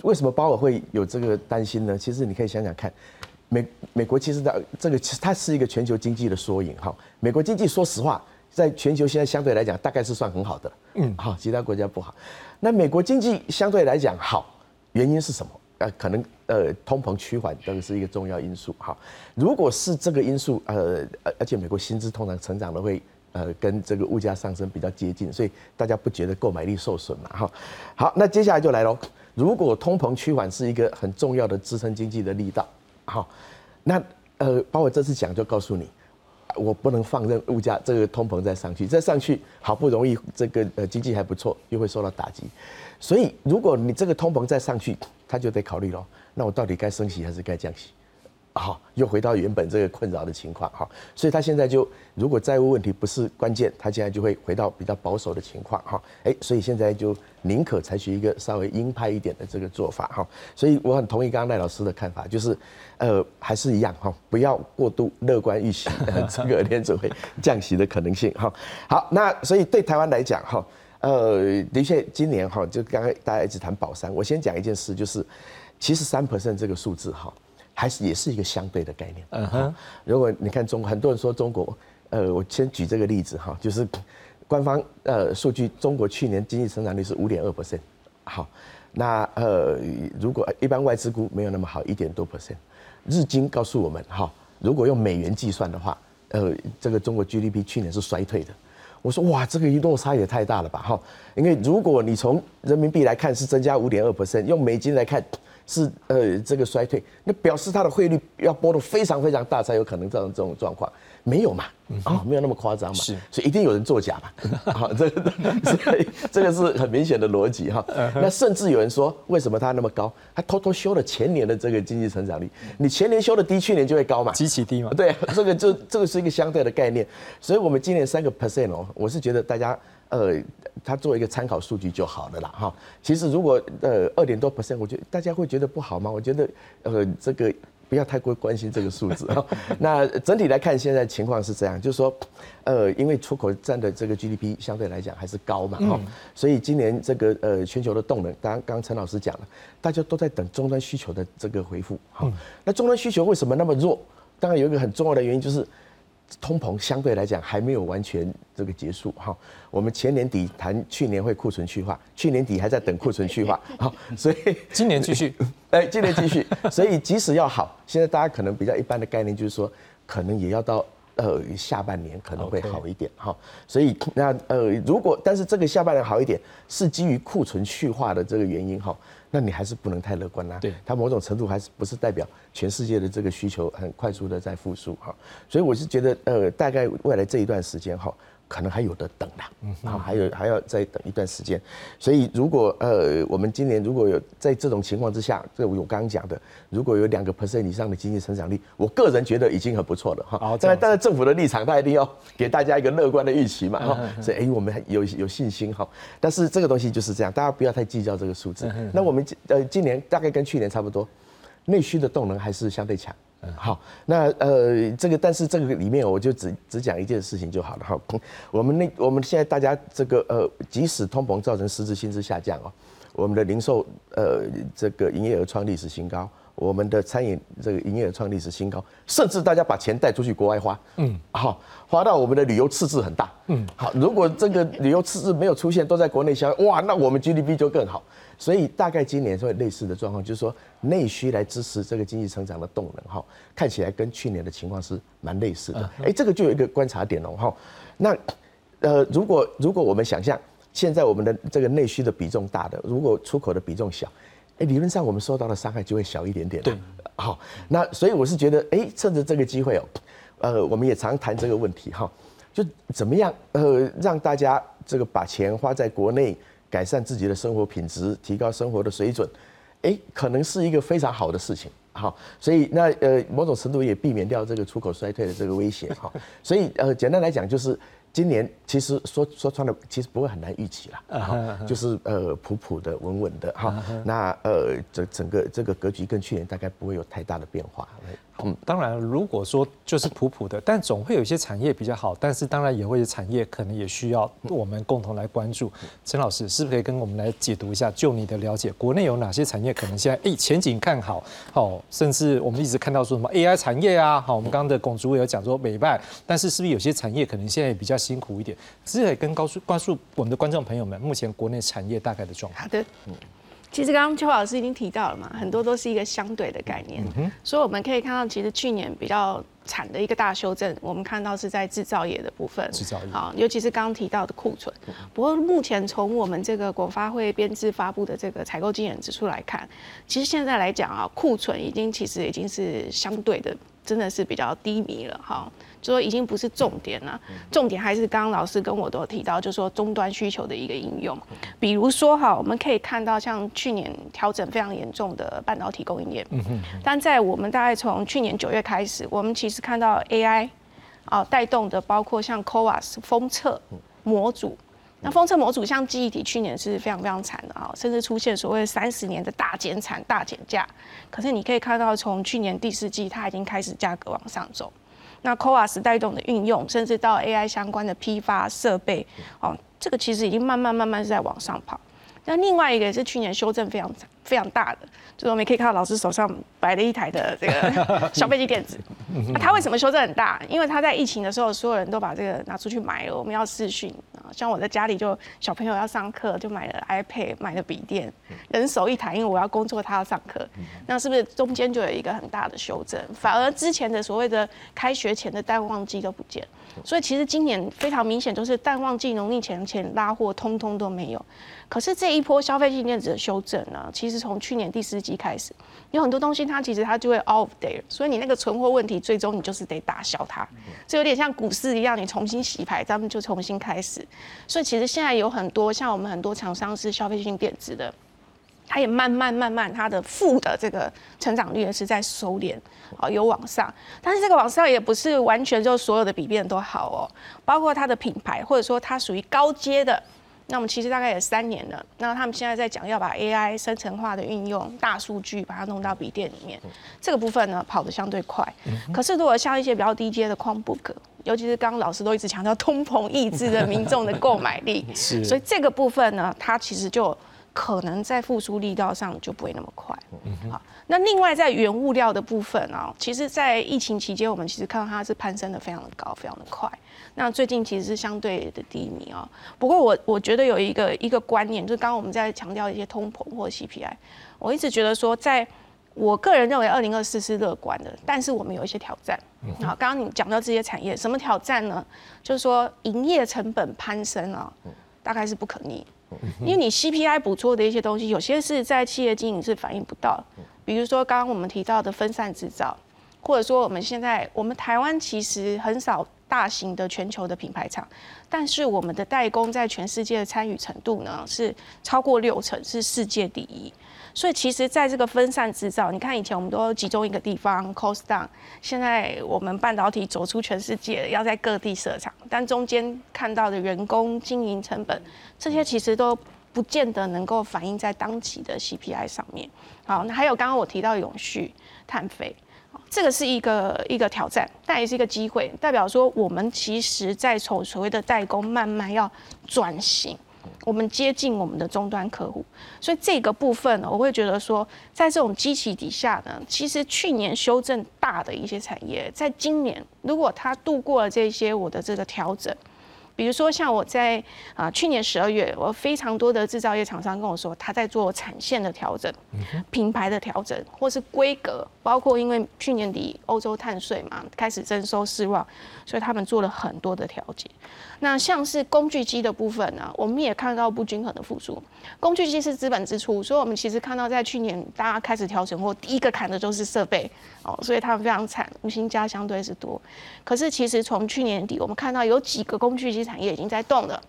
为什么鲍尔会有这个担心呢？其实你可以想想看。美美国其实的这个其实它是一个全球经济的缩影哈。美国经济说实话，在全球现在相对来讲大概是算很好的，嗯，好，其他国家不好。那美国经济相对来讲好，原因是什么？呃，可能呃通膨趋缓这个是一个重要因素哈。如果是这个因素，呃，而且美国薪资通常成长的会呃跟这个物价上升比较接近，所以大家不觉得购买力受损嘛哈。好，那接下来就来喽。如果通膨趋缓是一个很重要的支撑经济的力道。好，那呃，包括这次讲就告诉你，我不能放任物价这个通膨再上去，再上去好不容易这个呃经济还不错，又会受到打击，所以如果你这个通膨再上去，他就得考虑咯，那我到底该升息还是该降息？好，又回到原本这个困扰的情况哈，所以他现在就如果债务问题不是关键，他现在就会回到比较保守的情况哈，哎，所以现在就宁可采取一个稍微鹰派一点的这个做法哈，所以我很同意刚刚赖老师的看法，就是呃还是一样哈，不要过度乐观预期这个联准会降息的可能性哈。好，那所以对台湾来讲哈，呃，的确今年哈就刚刚大家一直谈保三，我先讲一件事，就是其实三 percent 这个数字哈。还是也是一个相对的概念。嗯哼，如果你看中，很多人说中国，呃，我先举这个例子哈，就是官方呃数据，中国去年经济增长率是五点二 percent。好，那呃，如果一般外资估没有那么好，一点多 percent。日经告诉我们哈，如果用美元计算的话，呃，这个中国 GDP 去年是衰退的。我说哇，这个一落差也太大了吧哈，因为如果你从人民币来看是增加五点二 percent，用美金来看。是呃，这个衰退，那表示它的汇率要波动非常非常大，才有可能造成这种状况。没有嘛？啊，没有那么夸张嘛？是，所以一定有人作假嘛？好，这个所以这个是很明显的逻辑哈。那甚至有人说，为什么它那么高？它偷偷修了前年的这个经济成长率。你前年修的低，去年就会高嘛？极其低嘛？对，这个就这个是一个相对的概念。所以我们今年三个 percent 哦，我是觉得大家。呃，它作为一个参考数据就好了啦，哈。其实如果呃二点多 percent，我觉得大家会觉得不好吗？我觉得呃这个不要太过关心这个数字哈。那整体来看，现在情况是这样，就是说，呃，因为出口占的这个 GDP 相对来讲还是高嘛，哈。所以今年这个呃全球的动能，刚刚陈老师讲了，大家都在等终端需求的这个回复，哈。那终端需求为什么那么弱？当然有一个很重要的原因就是。通膨相对来讲还没有完全这个结束哈，我们前年底谈去年会库存去化，去年底还在等库存去化，好，所以 今年继续，哎，今年继续，所以即使要好，现在大家可能比较一般的概念就是说，可能也要到呃下半年可能会好一点哈，所以那呃如果但是这个下半年好一点是基于库存去化的这个原因哈。那你还是不能太乐观啦。对，它某种程度还是不是代表全世界的这个需求很快速的在复苏哈。所以我是觉得，呃，大概未来这一段时间哈。可能还有的等啦，嗯，好，还有还要再等一段时间，所以如果呃，我们今年如果有在这种情况之下，这我刚刚讲的，如果有两个 percent 以上的经济成长率，我个人觉得已经很不错了哈。当然，当然政府的立场，他一定要给大家一个乐观的预期嘛哈。所以哎，我们有有信心哈。但是这个东西就是这样，大家不要太计较这个数字。那我们呃今年大概跟去年差不多，内需的动能还是相对强。好，那呃，这个但是这个里面我就只只讲一件事情就好了哈。我们那我们现在大家这个呃，即使通膨造成实质薪资下降哦，我们的零售呃这个营业额创历史新高，我们的餐饮这个营业额创历史新高，甚至大家把钱带出去国外花，嗯，好，花到我们的旅游赤字很大，嗯，好，如果这个旅游赤字没有出现，都在国内消费，哇，那我们 GDP 就更好。所以大概今年会类似的状况，就是说内需来支持这个经济成长的动能，哈，看起来跟去年的情况是蛮类似的。哎，这个就有一个观察点哦，哈。那呃，如果如果我们想象现在我们的这个内需的比重大的，如果出口的比重小，哎，理论上我们受到的伤害就会小一点点。对，好。那所以我是觉得，哎，趁着这个机会哦，呃，我们也常谈这个问题哈，就怎么样呃让大家这个把钱花在国内。改善自己的生活品质，提高生活的水准，哎，可能是一个非常好的事情。好，所以那呃某种程度也避免掉这个出口衰退的这个威胁哈。所以呃简单来讲就是今年其实说说穿了其实不会很难预期了，就是呃普普的稳稳的哈。那呃整整个这个格局跟去年大概不会有太大的变化。嗯，当然，如果说就是普普的，但总会有一些产业比较好，但是当然也会有产业可能也需要我们共同来关注。陈老师是不是可以跟我们来解读一下？就你的了解，国内有哪些产业可能现在诶前景看好？好，甚至我们一直看到说什么 AI 产业啊，好，我们刚刚的龚主委有讲说美拜，但是是不是有些产业可能现在也比较辛苦一点？是可以跟告诉告诉我们的观众朋友们，目前国内产业大概的状况。好的，嗯。其实刚刚邱老师已经提到了嘛，很多都是一个相对的概念，所以我们可以看到，其实去年比较惨的一个大修正，我们看到是在制造业的部分，制造业。啊，尤其是刚刚提到的库存。不过目前从我们这个国发会编制发布的这个采购经验指数来看，其实现在来讲啊，库存已经其实已经是相对的，真的是比较低迷了哈。就说已经不是重点了，重点还是刚刚老师跟我都提到，就说终端需求的一个应用，比如说哈，我们可以看到像去年调整非常严重的半导体供应链，但在我们大概从去年九月开始，我们其实看到 AI 啊带动的，包括像 CoWAS 封测模组，那封测模组像记忆体去年是非常非常惨的啊，甚至出现所谓三十年的大减产、大减价，可是你可以看到从去年第四季，它已经开始价格往上走。那 CoWAS 带动的运用，甚至到 AI 相关的批发设备，哦，这个其实已经慢慢慢慢是在往上跑。那另外一个是去年修正非常非常大的，就是我们可以看到老师手上摆了一台的这个 小飞机电子。那它为什么修正很大？因为它在疫情的时候，所有人都把这个拿出去买了。我们要视讯啊，像我在家里就小朋友要上课，就买了 iPad，买了笔电，人手一台，因为我要工作，他要上课。那是不是中间就有一个很大的修正？反而之前的所谓的开学前的淡旺季都不见。所以其实今年非常明显，就是淡旺季、农历前前拉货，通通都没有。可是这一波消费性电子的修正呢，其实从去年第四季开始，有很多东西它其实它就会 off there，所以你那个存货问题，最终你就是得打消它。这有点像股市一样，你重新洗牌，咱们就重新开始。所以其实现在有很多像我们很多厂商是消费性电子的，它也慢慢慢慢它的负的这个成长率也是在收敛，啊，有往上。但是这个往上也不是完全就所有的笔变都好哦，包括它的品牌或者说它属于高阶的。那我们其实大概也三年了，那他们现在在讲要把 AI 生成化的运用、大数据把它弄到笔电里面，这个部分呢跑得相对快。可是如果像一些比较低阶的 Chromebook，尤其是刚刚老师都一直强调通膨抑制的民众的购买力 所以这个部分呢，它其实就可能在复苏力道上就不会那么快。好，那另外在原物料的部分啊，其实，在疫情期间，我们其实看到它是攀升的非常的高，非常的快。那最近其实是相对的低迷啊。不过我我觉得有一个一个观念，就是刚刚我们在强调一些通膨或 CPI，我一直觉得说，在我个人认为二零二四是乐观的，但是我们有一些挑战。好，刚刚你讲到这些产业，什么挑战呢？就是说营业成本攀升啊，大概是不可逆，因为你 CPI 补错的一些东西，有些是在企业经营是反映不到，比如说刚刚我们提到的分散制造，或者说我们现在我们台湾其实很少。大型的全球的品牌厂，但是我们的代工在全世界的参与程度呢是超过六成，是世界第一。所以其实，在这个分散制造，你看以前我们都集中一个地方，cost down。现在我们半导体走出全世界，要在各地设厂，但中间看到的人工经营成本，这些其实都不见得能够反映在当期的 CPI 上面。好，那还有刚刚我提到永续碳费。这个是一个一个挑战，但也是一个机会，代表说我们其实在从所谓的代工慢慢要转型，我们接近我们的终端客户，所以这个部分呢，我会觉得说，在这种机器底下呢，其实去年修正大的一些产业，在今年如果它度过了这些我的这个调整。比如说，像我在啊去年十二月，我非常多的制造业厂商跟我说，他在做产线的调整、品牌的调整，或是规格，包括因为去年底欧洲碳税嘛开始征收失望，所以他们做了很多的调节。那像是工具机的部分呢，我们也看到不均衡的复苏。工具机是资本支出，所以我们其实看到在去年大家开始调整，后第一个砍的就是设备哦，所以他们非常惨，无薪加相对是多。可是其实从去年底，我们看到有几个工具机产业已经在动了，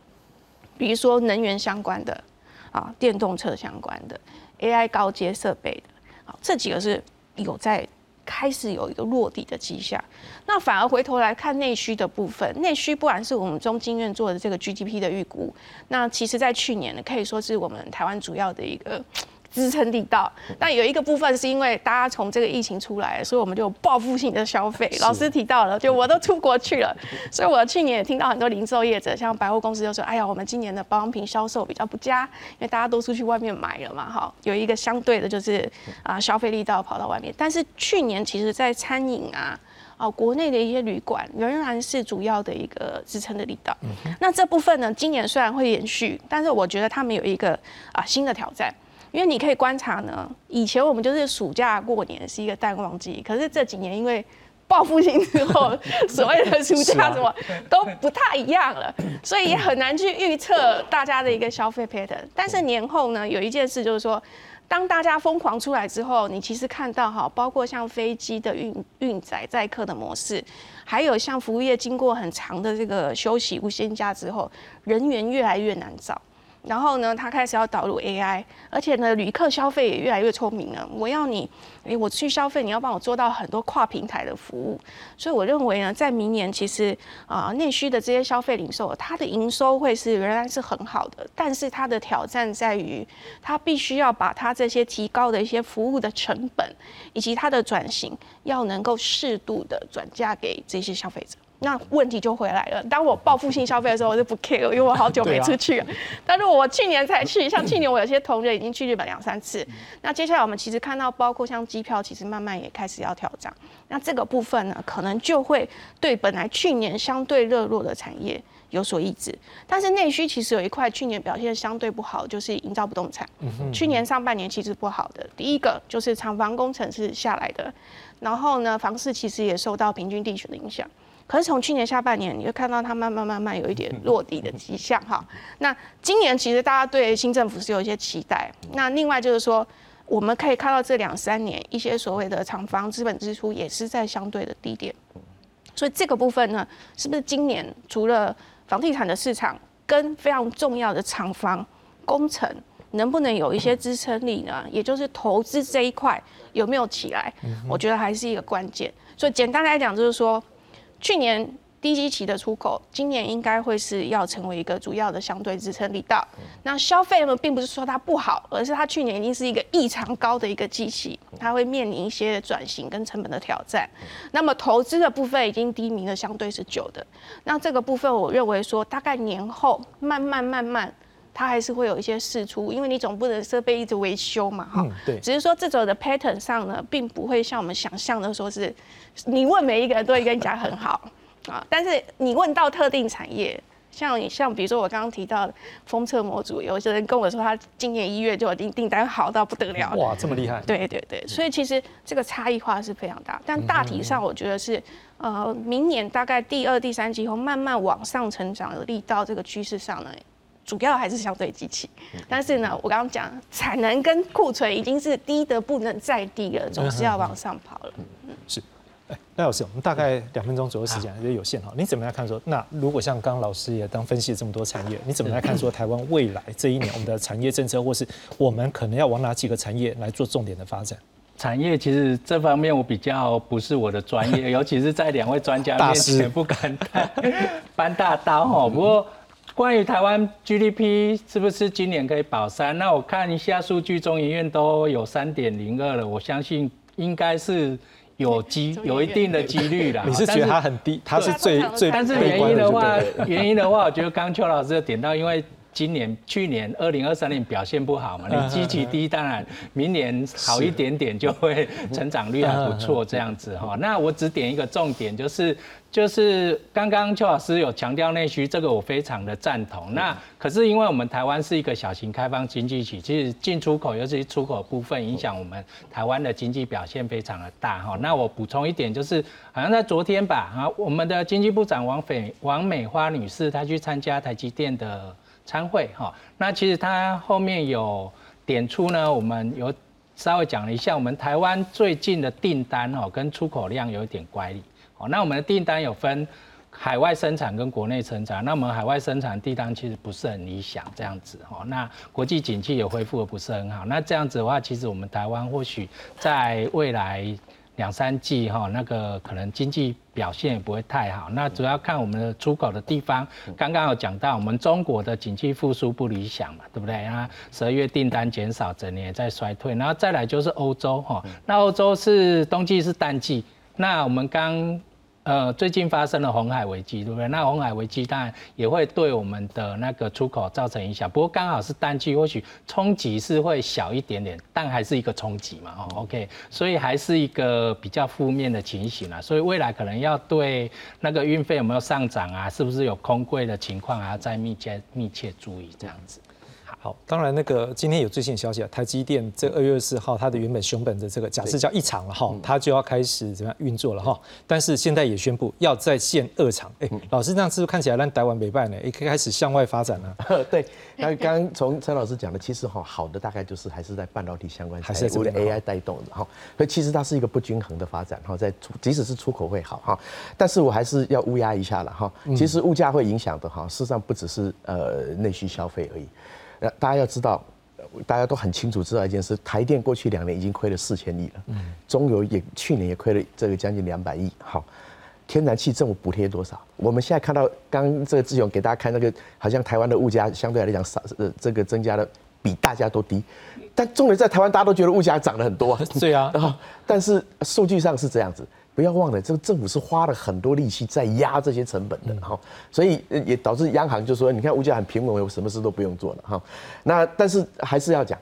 比如说能源相关的啊，电动车相关的，AI 高阶设备的，好，这几个是。有在开始有一个落地的迹象。那反而回头来看内需的部分，内需不然是我们中经院做的这个 GDP 的预估，那其实在去年呢，可以说是我们台湾主要的一个。支撑力道，但有一个部分是因为大家从这个疫情出来，所以我们就报复性的消费。老师提到了，就我都出国去了，所以我去年也听到很多零售业者，像百货公司就说：“哎呀，我们今年的保养品销售比较不佳，因为大家都出去外面买了嘛，哈，有一个相对的就是啊消费力道跑到外面。但是去年其实在餐饮啊，啊国内的一些旅馆仍然是主要的一个支撑的力道。那这部分呢，今年虽然会延续，但是我觉得他们有一个啊新的挑战。因为你可以观察呢，以前我们就是暑假过年是一个淡旺季，可是这几年因为报复性之后，所谓的暑假什么都不太一样了，所以也很难去预测大家的一个消费 pattern。但是年后呢，有一件事就是说，当大家疯狂出来之后，你其实看到哈，包括像飞机的运运载载客的模式，还有像服务业经过很长的这个休息无薪假之后，人员越来越难找。然后呢，他开始要导入 AI，而且呢，旅客消费也越来越聪明了。我要你，诶，我去消费，你要帮我做到很多跨平台的服务。所以我认为呢，在明年其实啊，内需的这些消费零售，它的营收会是仍然是很好的。但是它的挑战在于，它必须要把它这些提高的一些服务的成本，以及它的转型，要能够适度的转嫁给这些消费者。那问题就回来了。当我报复性消费的时候，我就不 care，因为我好久没 出去了。但是我去年才去，像去年我有些同仁已经去日本两三次。那接下来我们其实看到，包括像机票，其实慢慢也开始要调涨。那这个部分呢，可能就会对本来去年相对热络的产业有所抑制。但是内需其实有一块去年表现相对不好，就是营造不动产。去年上半年其实不好的，第一个就是厂房工程是下来的，然后呢，房市其实也受到平均地权的影响。可是从去年下半年，你就看到它慢慢慢慢有一点落地的迹象哈。那今年其实大家对新政府是有一些期待。那另外就是说，我们可以看到这两三年一些所谓的厂房资本支出也是在相对的低点。所以这个部分呢，是不是今年除了房地产的市场跟非常重要的厂房工程，能不能有一些支撑力呢？也就是投资这一块有没有起来？我觉得还是一个关键。所以简单来讲，就是说。去年低基期的出口，今年应该会是要成为一个主要的相对支撑力道。那消费呢，并不是说它不好，而是它去年已经是一个异常高的一个机器，它会面临一些转型跟成本的挑战。那么投资的部分已经低迷了，相对是久的。那这个部分，我认为说大概年后慢慢慢慢，它还是会有一些事出，因为你总不能设备一直维修嘛，哈。对。只是说这种的 pattern 上呢，并不会像我们想象的说是。你问每一个人都会跟你讲很好 啊，但是你问到特定产业，像你像比如说我刚刚提到的封测模组，有些人跟我说他今年一月就已经订单好到不得了，哇，这么厉害！对对对，所以其实这个差异化是非常大，但大体上我觉得是呃，明年大概第二、第三季后慢慢往上成长的力道，这个趋势上呢，主要还是相对机器，但是呢，我刚刚讲产能跟库存已经是低的不能再低了，总是要往上跑了，是。赖老师，我们大概两分钟左右时间，也有限哈。你怎么来看说？那如果像刚刚老师也当分析了这么多产业，你怎么来看说台湾未来这一年我们的产业政策，或是我们可能要往哪几个产业来做重点的发展？产业其实这方面我比较不是我的专业，尤其是在两位专家面前 不敢 搬大刀哈。不过关于台湾 GDP 是不是今年可以保三？那我看一下数据，中研院都有三点零二了，我相信应该是。有机有一定的几率啦，你是觉得它很低，它是最最但是原因的话，原因的话，我觉得刚邱老师点到，因为今年、去年二零二三年表现不好嘛，你基期低，当然明年好一点点就会成长率还不错这样子哈。那我只点一个重点就是。就是刚刚邱老师有强调内需，这个我非常的赞同。那可是因为我们台湾是一个小型开放经济体，其实进出口尤其是出口部分影响我们台湾的经济表现非常的大哈。那我补充一点，就是好像在昨天吧，啊，我们的经济部长王斐王美花女士她去参加台积电的参会哈。那其实她后面有点出呢，我们有稍微讲了一下，我们台湾最近的订单哦跟出口量有一点乖离。那我们的订单有分海外生产跟国内生产，那我们海外生产地单其实不是很理想，这样子哦。那国际景气也恢复的不是很好，那这样子的话，其实我们台湾或许在未来两三季哈，那个可能经济表现也不会太好。那主要看我们的出口的地方，刚刚有讲到我们中国的景气复苏不理想嘛，对不对？啊，十二月订单减少，整年在衰退，然后再来就是欧洲哈，那欧洲是冬季是淡季，那我们刚。呃，最近发生了红海危机，对不对？那红海危机当然也会对我们的那个出口造成影响，不过刚好是淡季，或许冲击是会小一点点，但还是一个冲击嘛，哦，OK，所以还是一个比较负面的情形啊，所以未来可能要对那个运费有没有上涨啊，是不是有空柜的情况，还要再密切密切注意这样子。好，当然那个今天有最新的消息啊，台积电这二月二十四号它的原本熊本的这个假设叫一厂了哈，它就要开始怎么样运作了哈，但是现在也宣布要再建二厂。哎，老师这样是不是看起来让台湾没办呢？也可以开始向外发展了。对，那刚刚从陈老师讲的，其实哈好的大概就是还是在半导体相关，还是为了 AI 带动的哈，所以其实它是一个不均衡的发展哈，在即使是出口会好哈，但是我还是要乌鸦一下了哈，其实物价会影响的哈，事实上不只是呃内需消费而已。那大家要知道，大家都很清楚知道一件事：台电过去两年已经亏了四千亿了，嗯，中油也去年也亏了这个将近两百亿。好，天然气政府补贴多少？我们现在看到，刚这个志勇给大家看那个，好像台湾的物价相对来讲少，呃，这个增加的比大家都低。但重点在台湾，大家都觉得物价涨了很多。对啊，但是数据上是这样子。不要忘了，这个政府是花了很多力气在压这些成本的哈，所以也导致央行就说，你看物价很平稳，我什么事都不用做了哈。那但是还是要讲，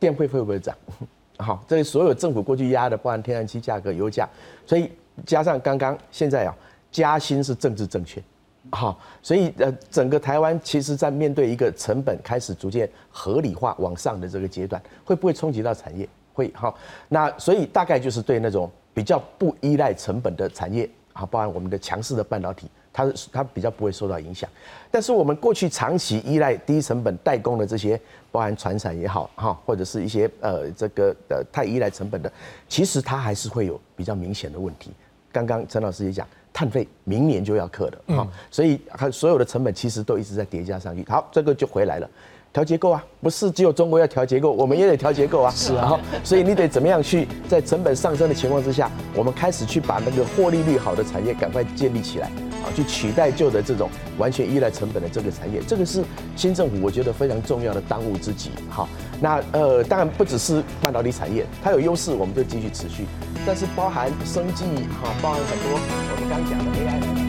电费会不会涨？好，这所有政府过去压的，包含天然气价格、油价，所以加上刚刚现在啊，加薪是政治正确，好，所以呃，整个台湾其实在面对一个成本开始逐渐合理化往上的这个阶段，会不会冲击到产业？会好，那所以大概就是对那种。比较不依赖成本的产业，啊，包含我们的强势的半导体，它它比较不会受到影响。但是我们过去长期依赖低成本代工的这些，包含船产也好，哈，或者是一些呃这个呃太依赖成本的，其实它还是会有比较明显的问题。刚刚陈老师也讲，碳费明年就要克了，哈，所以它所有的成本其实都一直在叠加上去。好，这个就回来了。调结构啊，不是只有中国要调结构，我们也得调结构啊。是啊，所以你得怎么样去在成本上升的情况之下，我们开始去把那个获利率好的产业赶快建立起来，啊，去取代旧的这种完全依赖成本的这个产业。这个是新政府我觉得非常重要的当务之急。好，那呃，当然不只是半导体产业，它有优势，我们就继续持续。但是包含生技，哈，包含很多我们刚讲的 AI。